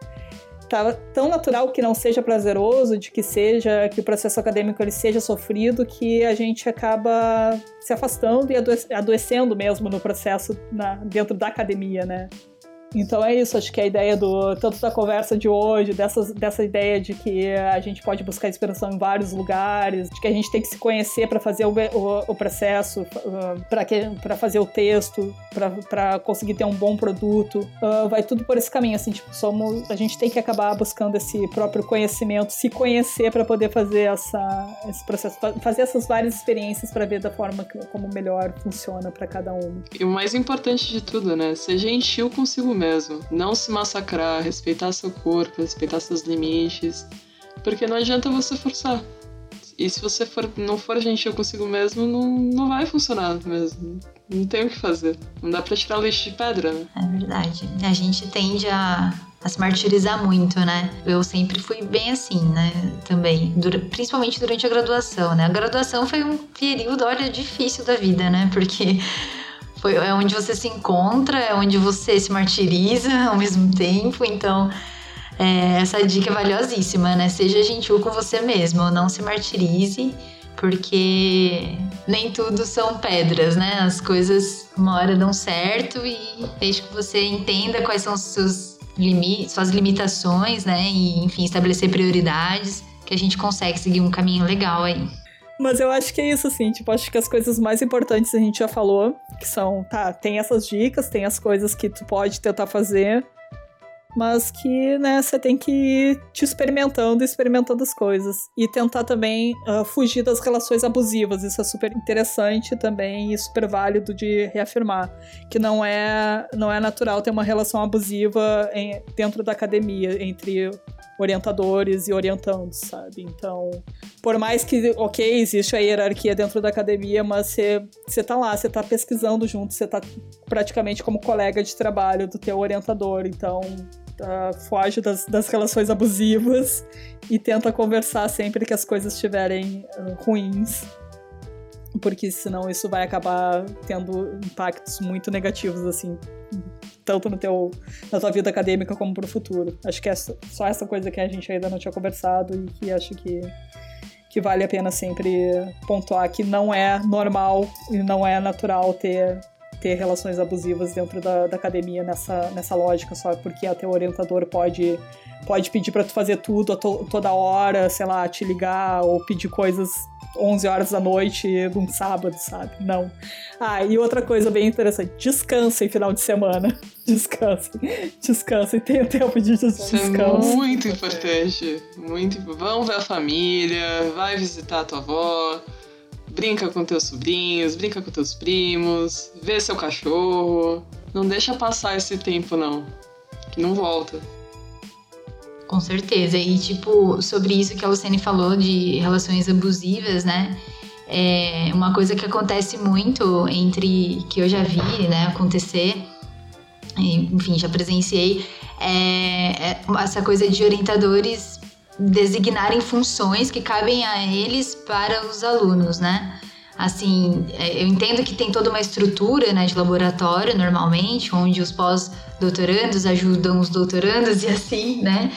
tá tão natural que não seja prazeroso, de que seja que o processo acadêmico ele seja sofrido, que a gente acaba se afastando e adoecendo mesmo no processo na, dentro da academia, né? Então é isso, acho que a ideia do tanto da conversa de hoje, dessa ideia de que a gente pode buscar inspiração em vários lugares, de que a gente tem que se conhecer para fazer o, o, o, processo, uh, para fazer o texto, para conseguir ter um bom produto, uh, vai tudo por esse caminho, assim, tipo, somos, a gente tem que acabar buscando esse próprio conhecimento, se conhecer para poder fazer essa, esse processo, fazer essas várias experiências para ver da forma que, como melhor funciona para cada um. E o mais importante de tudo, né, ser gentil consigo mesmo mesmo. Não se massacrar, respeitar seu corpo, respeitar seus limites. Porque não adianta você forçar. E se você for, não for gentil consigo mesmo, não, não vai funcionar mesmo. Não tem o que fazer. Não dá pra tirar leite de pedra, né? É verdade. A gente tende a, a se martirizar muito, né? Eu sempre fui bem assim, né? Também. Dura, principalmente durante a graduação, né? A graduação foi um período, olha, difícil da vida, né? Porque é onde você se encontra, é onde você se martiriza ao mesmo tempo. Então, é, essa dica é valiosíssima, né? Seja gentil com você mesmo, não se martirize porque nem tudo são pedras, né? As coisas uma hora dão certo e desde que você entenda quais são os seus limites, suas limitações, né? E enfim, estabelecer prioridades, que a gente consegue seguir um caminho legal aí. Mas eu acho que é isso, assim, tipo, acho que as coisas mais importantes a gente já falou, que são, tá, tem essas dicas, tem as coisas que tu pode tentar fazer, mas que, né, você tem que ir te experimentando, experimentando as coisas. E tentar também uh, fugir das relações abusivas. Isso é super interessante também e super válido de reafirmar. Que não é, não é natural ter uma relação abusiva em, dentro da academia, entre orientadores e orientandos, sabe? Então, por mais que, ok, existe a hierarquia dentro da academia, mas você, tá lá, você tá pesquisando junto, você tá praticamente como colega de trabalho do teu orientador, então uh, foge das, das relações abusivas e tenta conversar sempre que as coisas estiverem uh, ruins porque senão isso vai acabar tendo impactos muito negativos, assim, tanto no teu, na tua vida acadêmica como pro futuro. Acho que é só essa coisa que a gente ainda não tinha conversado e que acho que, que vale a pena sempre pontuar que não é normal e não é natural ter ter relações abusivas dentro da, da academia nessa, nessa lógica, só porque a teu orientador pode, pode pedir para tu fazer tudo a to, toda hora, sei lá, te ligar ou pedir coisas 11 horas da noite num sábado, sabe? Não. Ah, e outra coisa bem interessante: descansem final de semana. Descansem. Descansem, tenha tempo de descanso. Isso é muito importante. Muito Vão ver a família, vai visitar a tua avó, brinca com teus sobrinhos, brinca com teus primos, vê seu cachorro. Não deixa passar esse tempo, não. Que não volta. Com certeza. E, tipo, sobre isso que a Luciane falou de relações abusivas, né? É uma coisa que acontece muito entre. que eu já vi, né, acontecer. Enfim, já presenciei. É, é essa coisa de orientadores designarem funções que cabem a eles para os alunos, né? Assim, é, eu entendo que tem toda uma estrutura né, de laboratório, normalmente, onde os pós-doutorandos ajudam os doutorandos e assim, né?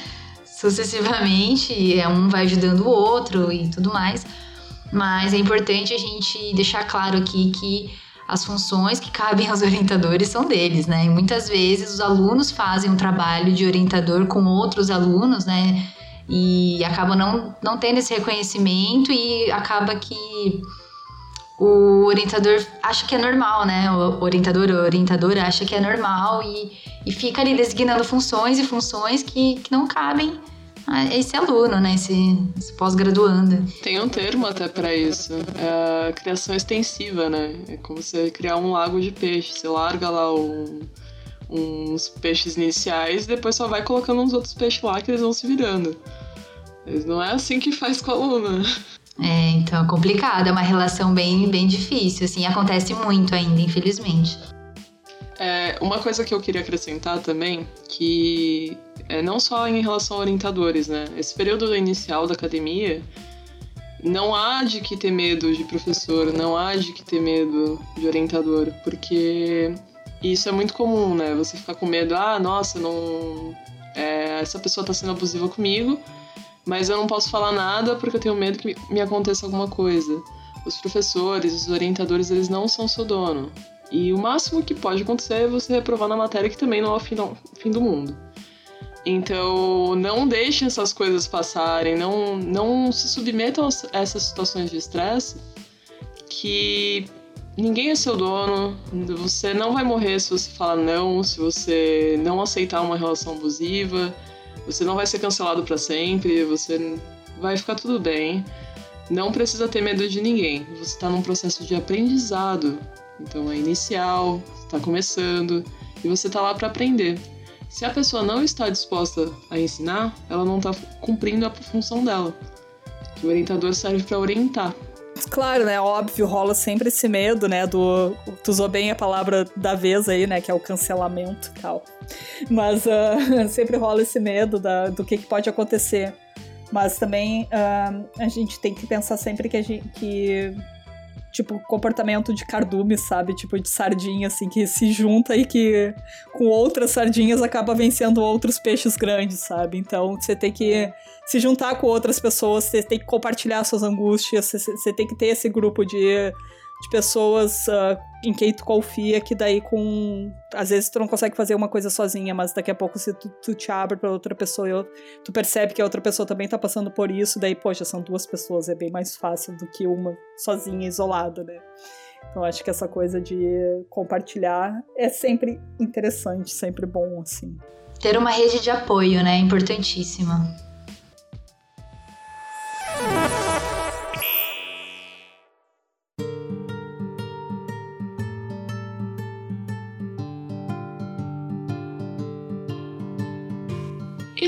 Sucessivamente, é um vai ajudando o outro e tudo mais. Mas é importante a gente deixar claro aqui que as funções que cabem aos orientadores são deles, né? E muitas vezes os alunos fazem um trabalho de orientador com outros alunos, né? E acabam não, não tendo esse reconhecimento e acaba que o orientador acha que é normal, né? O orientador ou orientadora acha que é normal e, e fica ali designando funções e funções que, que não cabem a esse aluno, né? Esse, esse pós-graduando. Tem um termo até para isso. É a criação extensiva, né? É como você criar um lago de peixe. Você larga lá um, uns peixes iniciais e depois só vai colocando uns outros peixes lá que eles vão se virando. Mas não é assim que faz com o aluno. É, então é complicado, é uma relação bem, bem difícil, assim, acontece muito ainda, infelizmente. É, uma coisa que eu queria acrescentar também, que é não só em relação a orientadores, né? Esse período inicial da academia, não há de que ter medo de professor, não há de que ter medo de orientador, porque isso é muito comum, né? Você ficar com medo, ah, nossa, não. É, essa pessoa tá sendo abusiva comigo, mas eu não posso falar nada porque eu tenho medo que me aconteça alguma coisa. Os professores, os orientadores, eles não são seu dono. E o máximo que pode acontecer é você reprovar na matéria, que também não é o fim do, fim do mundo. Então, não deixem essas coisas passarem, não, não se submetam a essas situações de estresse, que ninguém é seu dono, você não vai morrer se você falar não, se você não aceitar uma relação abusiva. Você não vai ser cancelado para sempre, você vai ficar tudo bem. Não precisa ter medo de ninguém. Você está num processo de aprendizado. Então é inicial, está começando e você está lá para aprender. Se a pessoa não está disposta a ensinar, ela não está cumprindo a função dela. O orientador serve para orientar. Claro, né? Óbvio, rola sempre esse medo, né? Do. Tu usou bem a palavra da vez aí, né? Que é o cancelamento e tal. Mas uh, sempre rola esse medo da, do que, que pode acontecer. Mas também uh, a gente tem que pensar sempre que, gente, que tipo, comportamento de cardume, sabe? Tipo, de sardinha, assim, que se junta e que com outras sardinhas acaba vencendo outros peixes grandes, sabe? Então você tem que se juntar com outras pessoas, você tem que compartilhar suas angústias, você, tem que ter esse grupo de de pessoas uh, em quem tu confia, que daí com. Às vezes tu não consegue fazer uma coisa sozinha, mas daqui a pouco se tu, tu te abre para outra pessoa e tu percebe que a outra pessoa também tá passando por isso, daí, poxa, são duas pessoas, é bem mais fácil do que uma sozinha, isolada, né? Então acho que essa coisa de compartilhar é sempre interessante, sempre bom, assim. Ter uma rede de apoio, né? Importantíssima.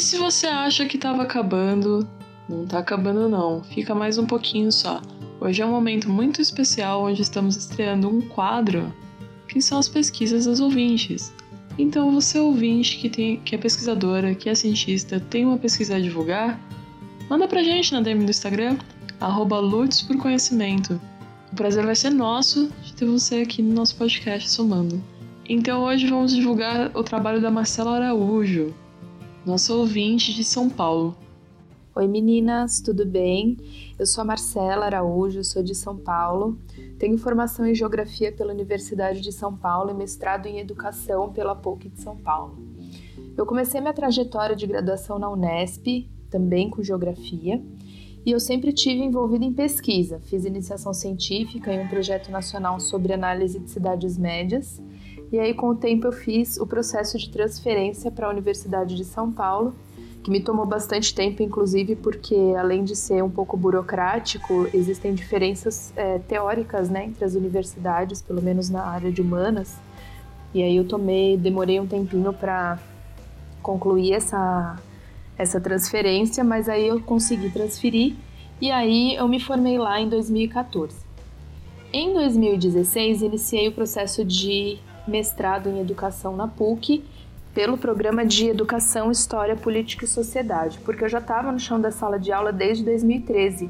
E se você acha que estava acabando, não está acabando não. Fica mais um pouquinho só. Hoje é um momento muito especial onde estamos estreando um quadro que são as pesquisas dos ouvintes. Então, você ouvinte que, tem, que é pesquisadora, que é cientista, tem uma pesquisa a divulgar, manda pra gente na DM do Instagram, arroba por Conhecimento. O prazer vai ser nosso de ter você aqui no nosso podcast somando. Então hoje vamos divulgar o trabalho da Marcela Araújo, nosso ouvinte de São Paulo. Oi meninas, tudo bem? Eu sou a Marcela Araújo, sou de São Paulo. Tenho formação em Geografia pela Universidade de São Paulo e mestrado em Educação pela PUC de São Paulo. Eu comecei minha trajetória de graduação na Unesp, também com Geografia, e eu sempre tive envolvida em pesquisa. Fiz iniciação científica em um projeto nacional sobre análise de cidades médias e aí, com o tempo, eu fiz o processo de transferência para a Universidade de São Paulo, que me tomou bastante tempo, inclusive porque, além de ser um pouco burocrático, existem diferenças é, teóricas né, entre as universidades, pelo menos na área de humanas. E aí eu tomei, demorei um tempinho para concluir essa, essa transferência, mas aí eu consegui transferir e aí eu me formei lá em 2014. Em 2016, iniciei o processo de mestrado em Educação na PUC, pelo programa de Educação, História, Política e Sociedade, porque eu já estava no chão da sala de aula desde 2013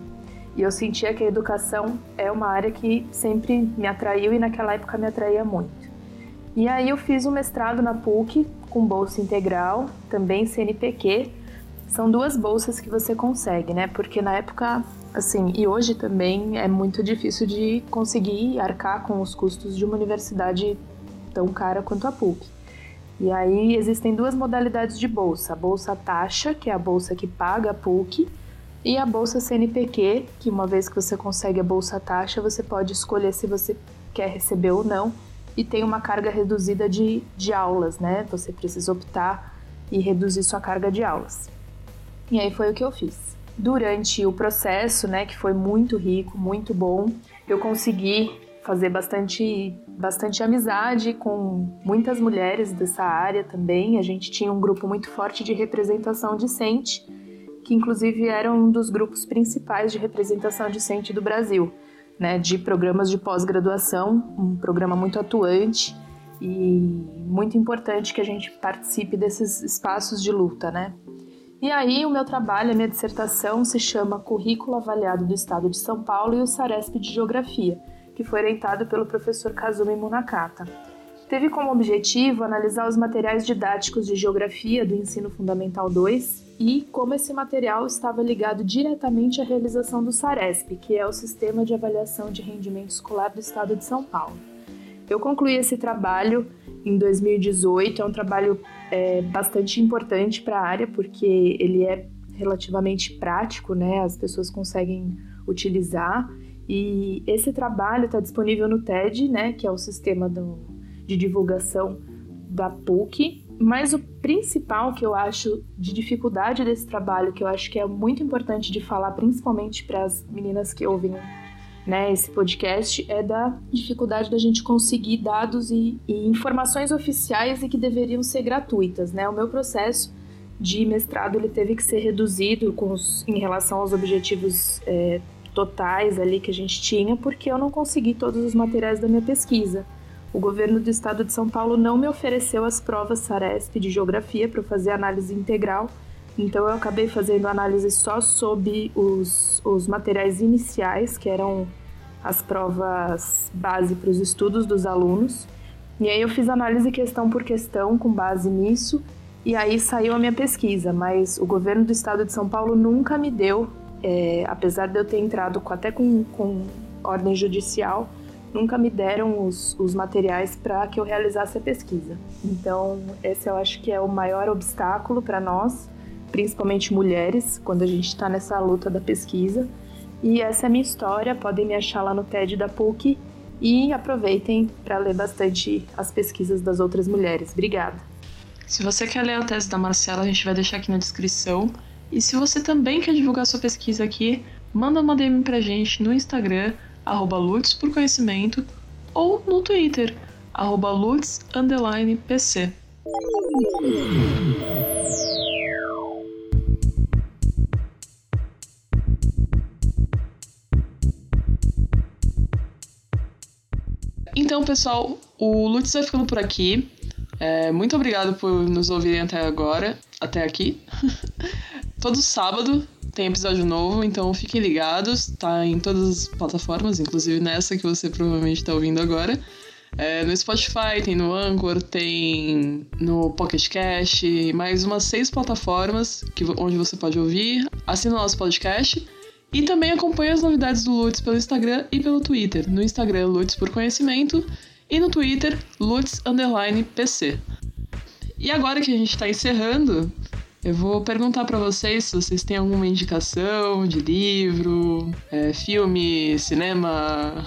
e eu sentia que a educação é uma área que sempre me atraiu e naquela época me atraía muito. E aí eu fiz um mestrado na PUC com bolsa integral, também CNPq. São duas bolsas que você consegue, né? Porque na época, assim, e hoje também é muito difícil de conseguir arcar com os custos de uma universidade tão cara quanto a PUC. E aí existem duas modalidades de bolsa: a bolsa taxa, que é a bolsa que paga a PUC, e a bolsa CNPq, que uma vez que você consegue a bolsa taxa, você pode escolher se você quer receber ou não, e tem uma carga reduzida de, de aulas, né? Você precisa optar e reduzir sua carga de aulas. E aí foi o que eu fiz. Durante o processo, né, que foi muito rico, muito bom, eu consegui fazer bastante, bastante amizade com muitas mulheres dessa área também. A gente tinha um grupo muito forte de representação discente, que inclusive era um dos grupos principais de representação discente do Brasil, né, de programas de pós-graduação, um programa muito atuante e muito importante que a gente participe desses espaços de luta, né? E aí o meu trabalho, a minha dissertação se chama Currículo Avaliado do Estado de São Paulo e o Saresp de Geografia que foi orientado pelo professor Kazumi Munakata. Teve como objetivo analisar os materiais didáticos de geografia do ensino fundamental 2 e como esse material estava ligado diretamente à realização do SARESP, que é o Sistema de Avaliação de Rendimento Escolar do Estado de São Paulo. Eu concluí esse trabalho em 2018, é um trabalho é, bastante importante para a área, porque ele é relativamente prático, né? as pessoas conseguem utilizar e esse trabalho está disponível no TED, né, que é o sistema do, de divulgação da PUC. Mas o principal que eu acho de dificuldade desse trabalho, que eu acho que é muito importante de falar, principalmente para as meninas que ouvem né, esse podcast, é da dificuldade da gente conseguir dados e, e informações oficiais e que deveriam ser gratuitas. Né? O meu processo de mestrado ele teve que ser reduzido os, em relação aos objetivos é, totais ali que a gente tinha, porque eu não consegui todos os materiais da minha pesquisa. O governo do estado de São Paulo não me ofereceu as provas SARESP de geografia para fazer análise integral, então eu acabei fazendo análise só sobre os, os materiais iniciais, que eram as provas base para os estudos dos alunos. E aí eu fiz análise questão por questão com base nisso, e aí saiu a minha pesquisa, mas o governo do estado de São Paulo nunca me deu, é, apesar de eu ter entrado com, até com, com ordem judicial, nunca me deram os, os materiais para que eu realizasse a pesquisa. Então, esse eu acho que é o maior obstáculo para nós, principalmente mulheres, quando a gente está nessa luta da pesquisa. E essa é a minha história, podem me achar lá no TED da PUC e aproveitem para ler bastante as pesquisas das outras mulheres. Obrigada. Se você quer ler a tese da Marcela, a gente vai deixar aqui na descrição. E se você também quer divulgar sua pesquisa aqui, manda uma DM pra gente no Instagram, arroba por conhecimento, ou no Twitter, arroba Lutz PC. Então, pessoal, o Lutz vai ficando por aqui. É, muito obrigado por nos ouvirem até agora, até aqui. Todo sábado tem episódio novo, então fiquem ligados. Tá em todas as plataformas, inclusive nessa que você provavelmente está ouvindo agora. É, no Spotify, tem no Anchor, tem no Pocket Cast, mais umas seis plataformas que, onde você pode ouvir. Assina o nosso podcast. E também acompanhe as novidades do Lutz pelo Instagram e pelo Twitter. No Instagram, Lutz por Conhecimento. E no Twitter, Lutz PC. E agora que a gente está encerrando, eu vou perguntar para vocês se vocês têm alguma indicação de livro, é, filme, cinema.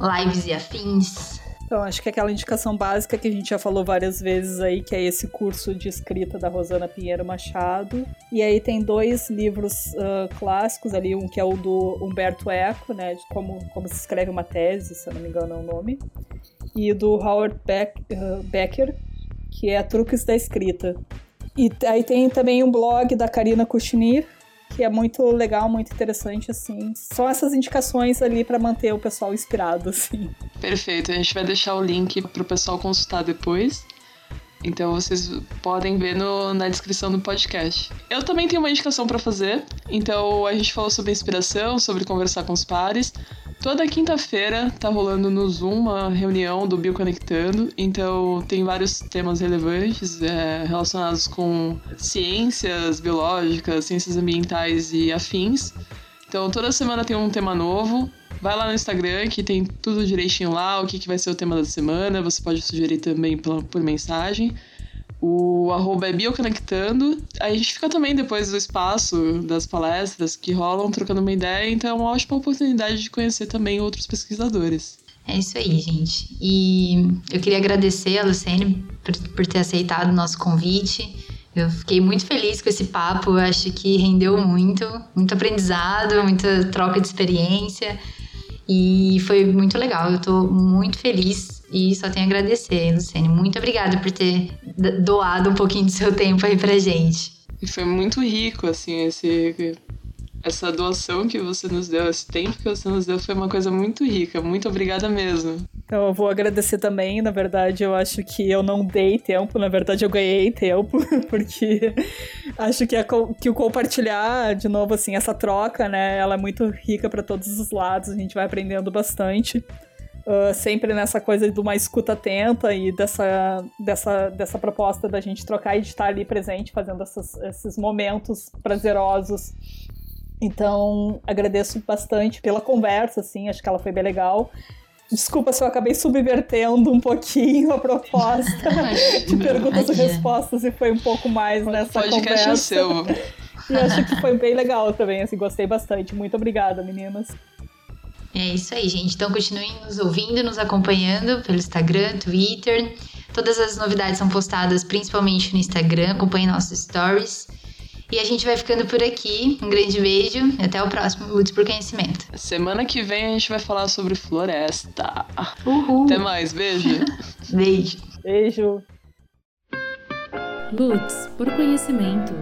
Lives e afins. Então, acho que aquela indicação básica que a gente já falou várias vezes aí, que é esse curso de escrita da Rosana Pinheiro Machado. E aí tem dois livros uh, clássicos ali, um que é o do Humberto Eco, né, de como, como se escreve uma tese, se eu não me engano é o nome, e do Howard Beck, uh, Becker, que é Truques da Escrita. E aí tem também um blog da Karina Kuchnir, que é muito legal, muito interessante, assim. Só essas indicações ali para manter o pessoal inspirado, assim. Perfeito, a gente vai deixar o link pro pessoal consultar depois. Então vocês podem ver no, na descrição do podcast. Eu também tenho uma indicação para fazer. Então a gente falou sobre inspiração, sobre conversar com os pares. Toda quinta-feira tá rolando no Zoom uma reunião do Bioconectando, então tem vários temas relevantes é, relacionados com ciências biológicas, ciências ambientais e afins. Então toda semana tem um tema novo. Vai lá no Instagram que tem tudo direitinho lá, o que, que vai ser o tema da semana. Você pode sugerir também por, por mensagem. O arroba é Bioconectando. A gente fica também depois do espaço das palestras que rolam, trocando uma ideia, então é uma ótima oportunidade de conhecer também outros pesquisadores. É isso aí, gente. E eu queria agradecer a Luciene por, por ter aceitado o nosso convite. Eu fiquei muito feliz com esse papo, acho que rendeu muito, muito aprendizado, muita troca de experiência. E foi muito legal, eu tô muito feliz e só tenho a agradecer, Luciane. Muito obrigada por ter doado um pouquinho do seu tempo aí pra gente. E foi muito rico, assim, esse, essa doação que você nos deu, esse tempo que você nos deu foi uma coisa muito rica. Muito obrigada mesmo. Então, eu vou agradecer também. Na verdade, eu acho que eu não dei tempo, na verdade, eu ganhei tempo, porque acho que, é que o compartilhar, de novo, assim, essa troca, né, ela é muito rica para todos os lados, a gente vai aprendendo bastante. Uh, sempre nessa coisa de uma escuta atenta e dessa, dessa, dessa proposta da gente trocar e de estar ali presente, fazendo essas, esses momentos prazerosos. Então, agradeço bastante pela conversa, assim, acho que ela foi bem legal. Desculpa se eu acabei subvertendo um pouquinho a proposta de perguntas e respostas e foi um pouco mais nessa conversa. É seu. E acho que foi bem legal também, assim, gostei bastante. Muito obrigada, meninas. É isso aí, gente. Então continuem nos ouvindo, nos acompanhando pelo Instagram, Twitter. Todas as novidades são postadas principalmente no Instagram. Acompanhem nossos stories. E a gente vai ficando por aqui. Um grande beijo e até o próximo Lutz por Conhecimento. Semana que vem a gente vai falar sobre floresta. Uhul. Até mais, beijo. beijo. Beijo. Lutz, por conhecimento.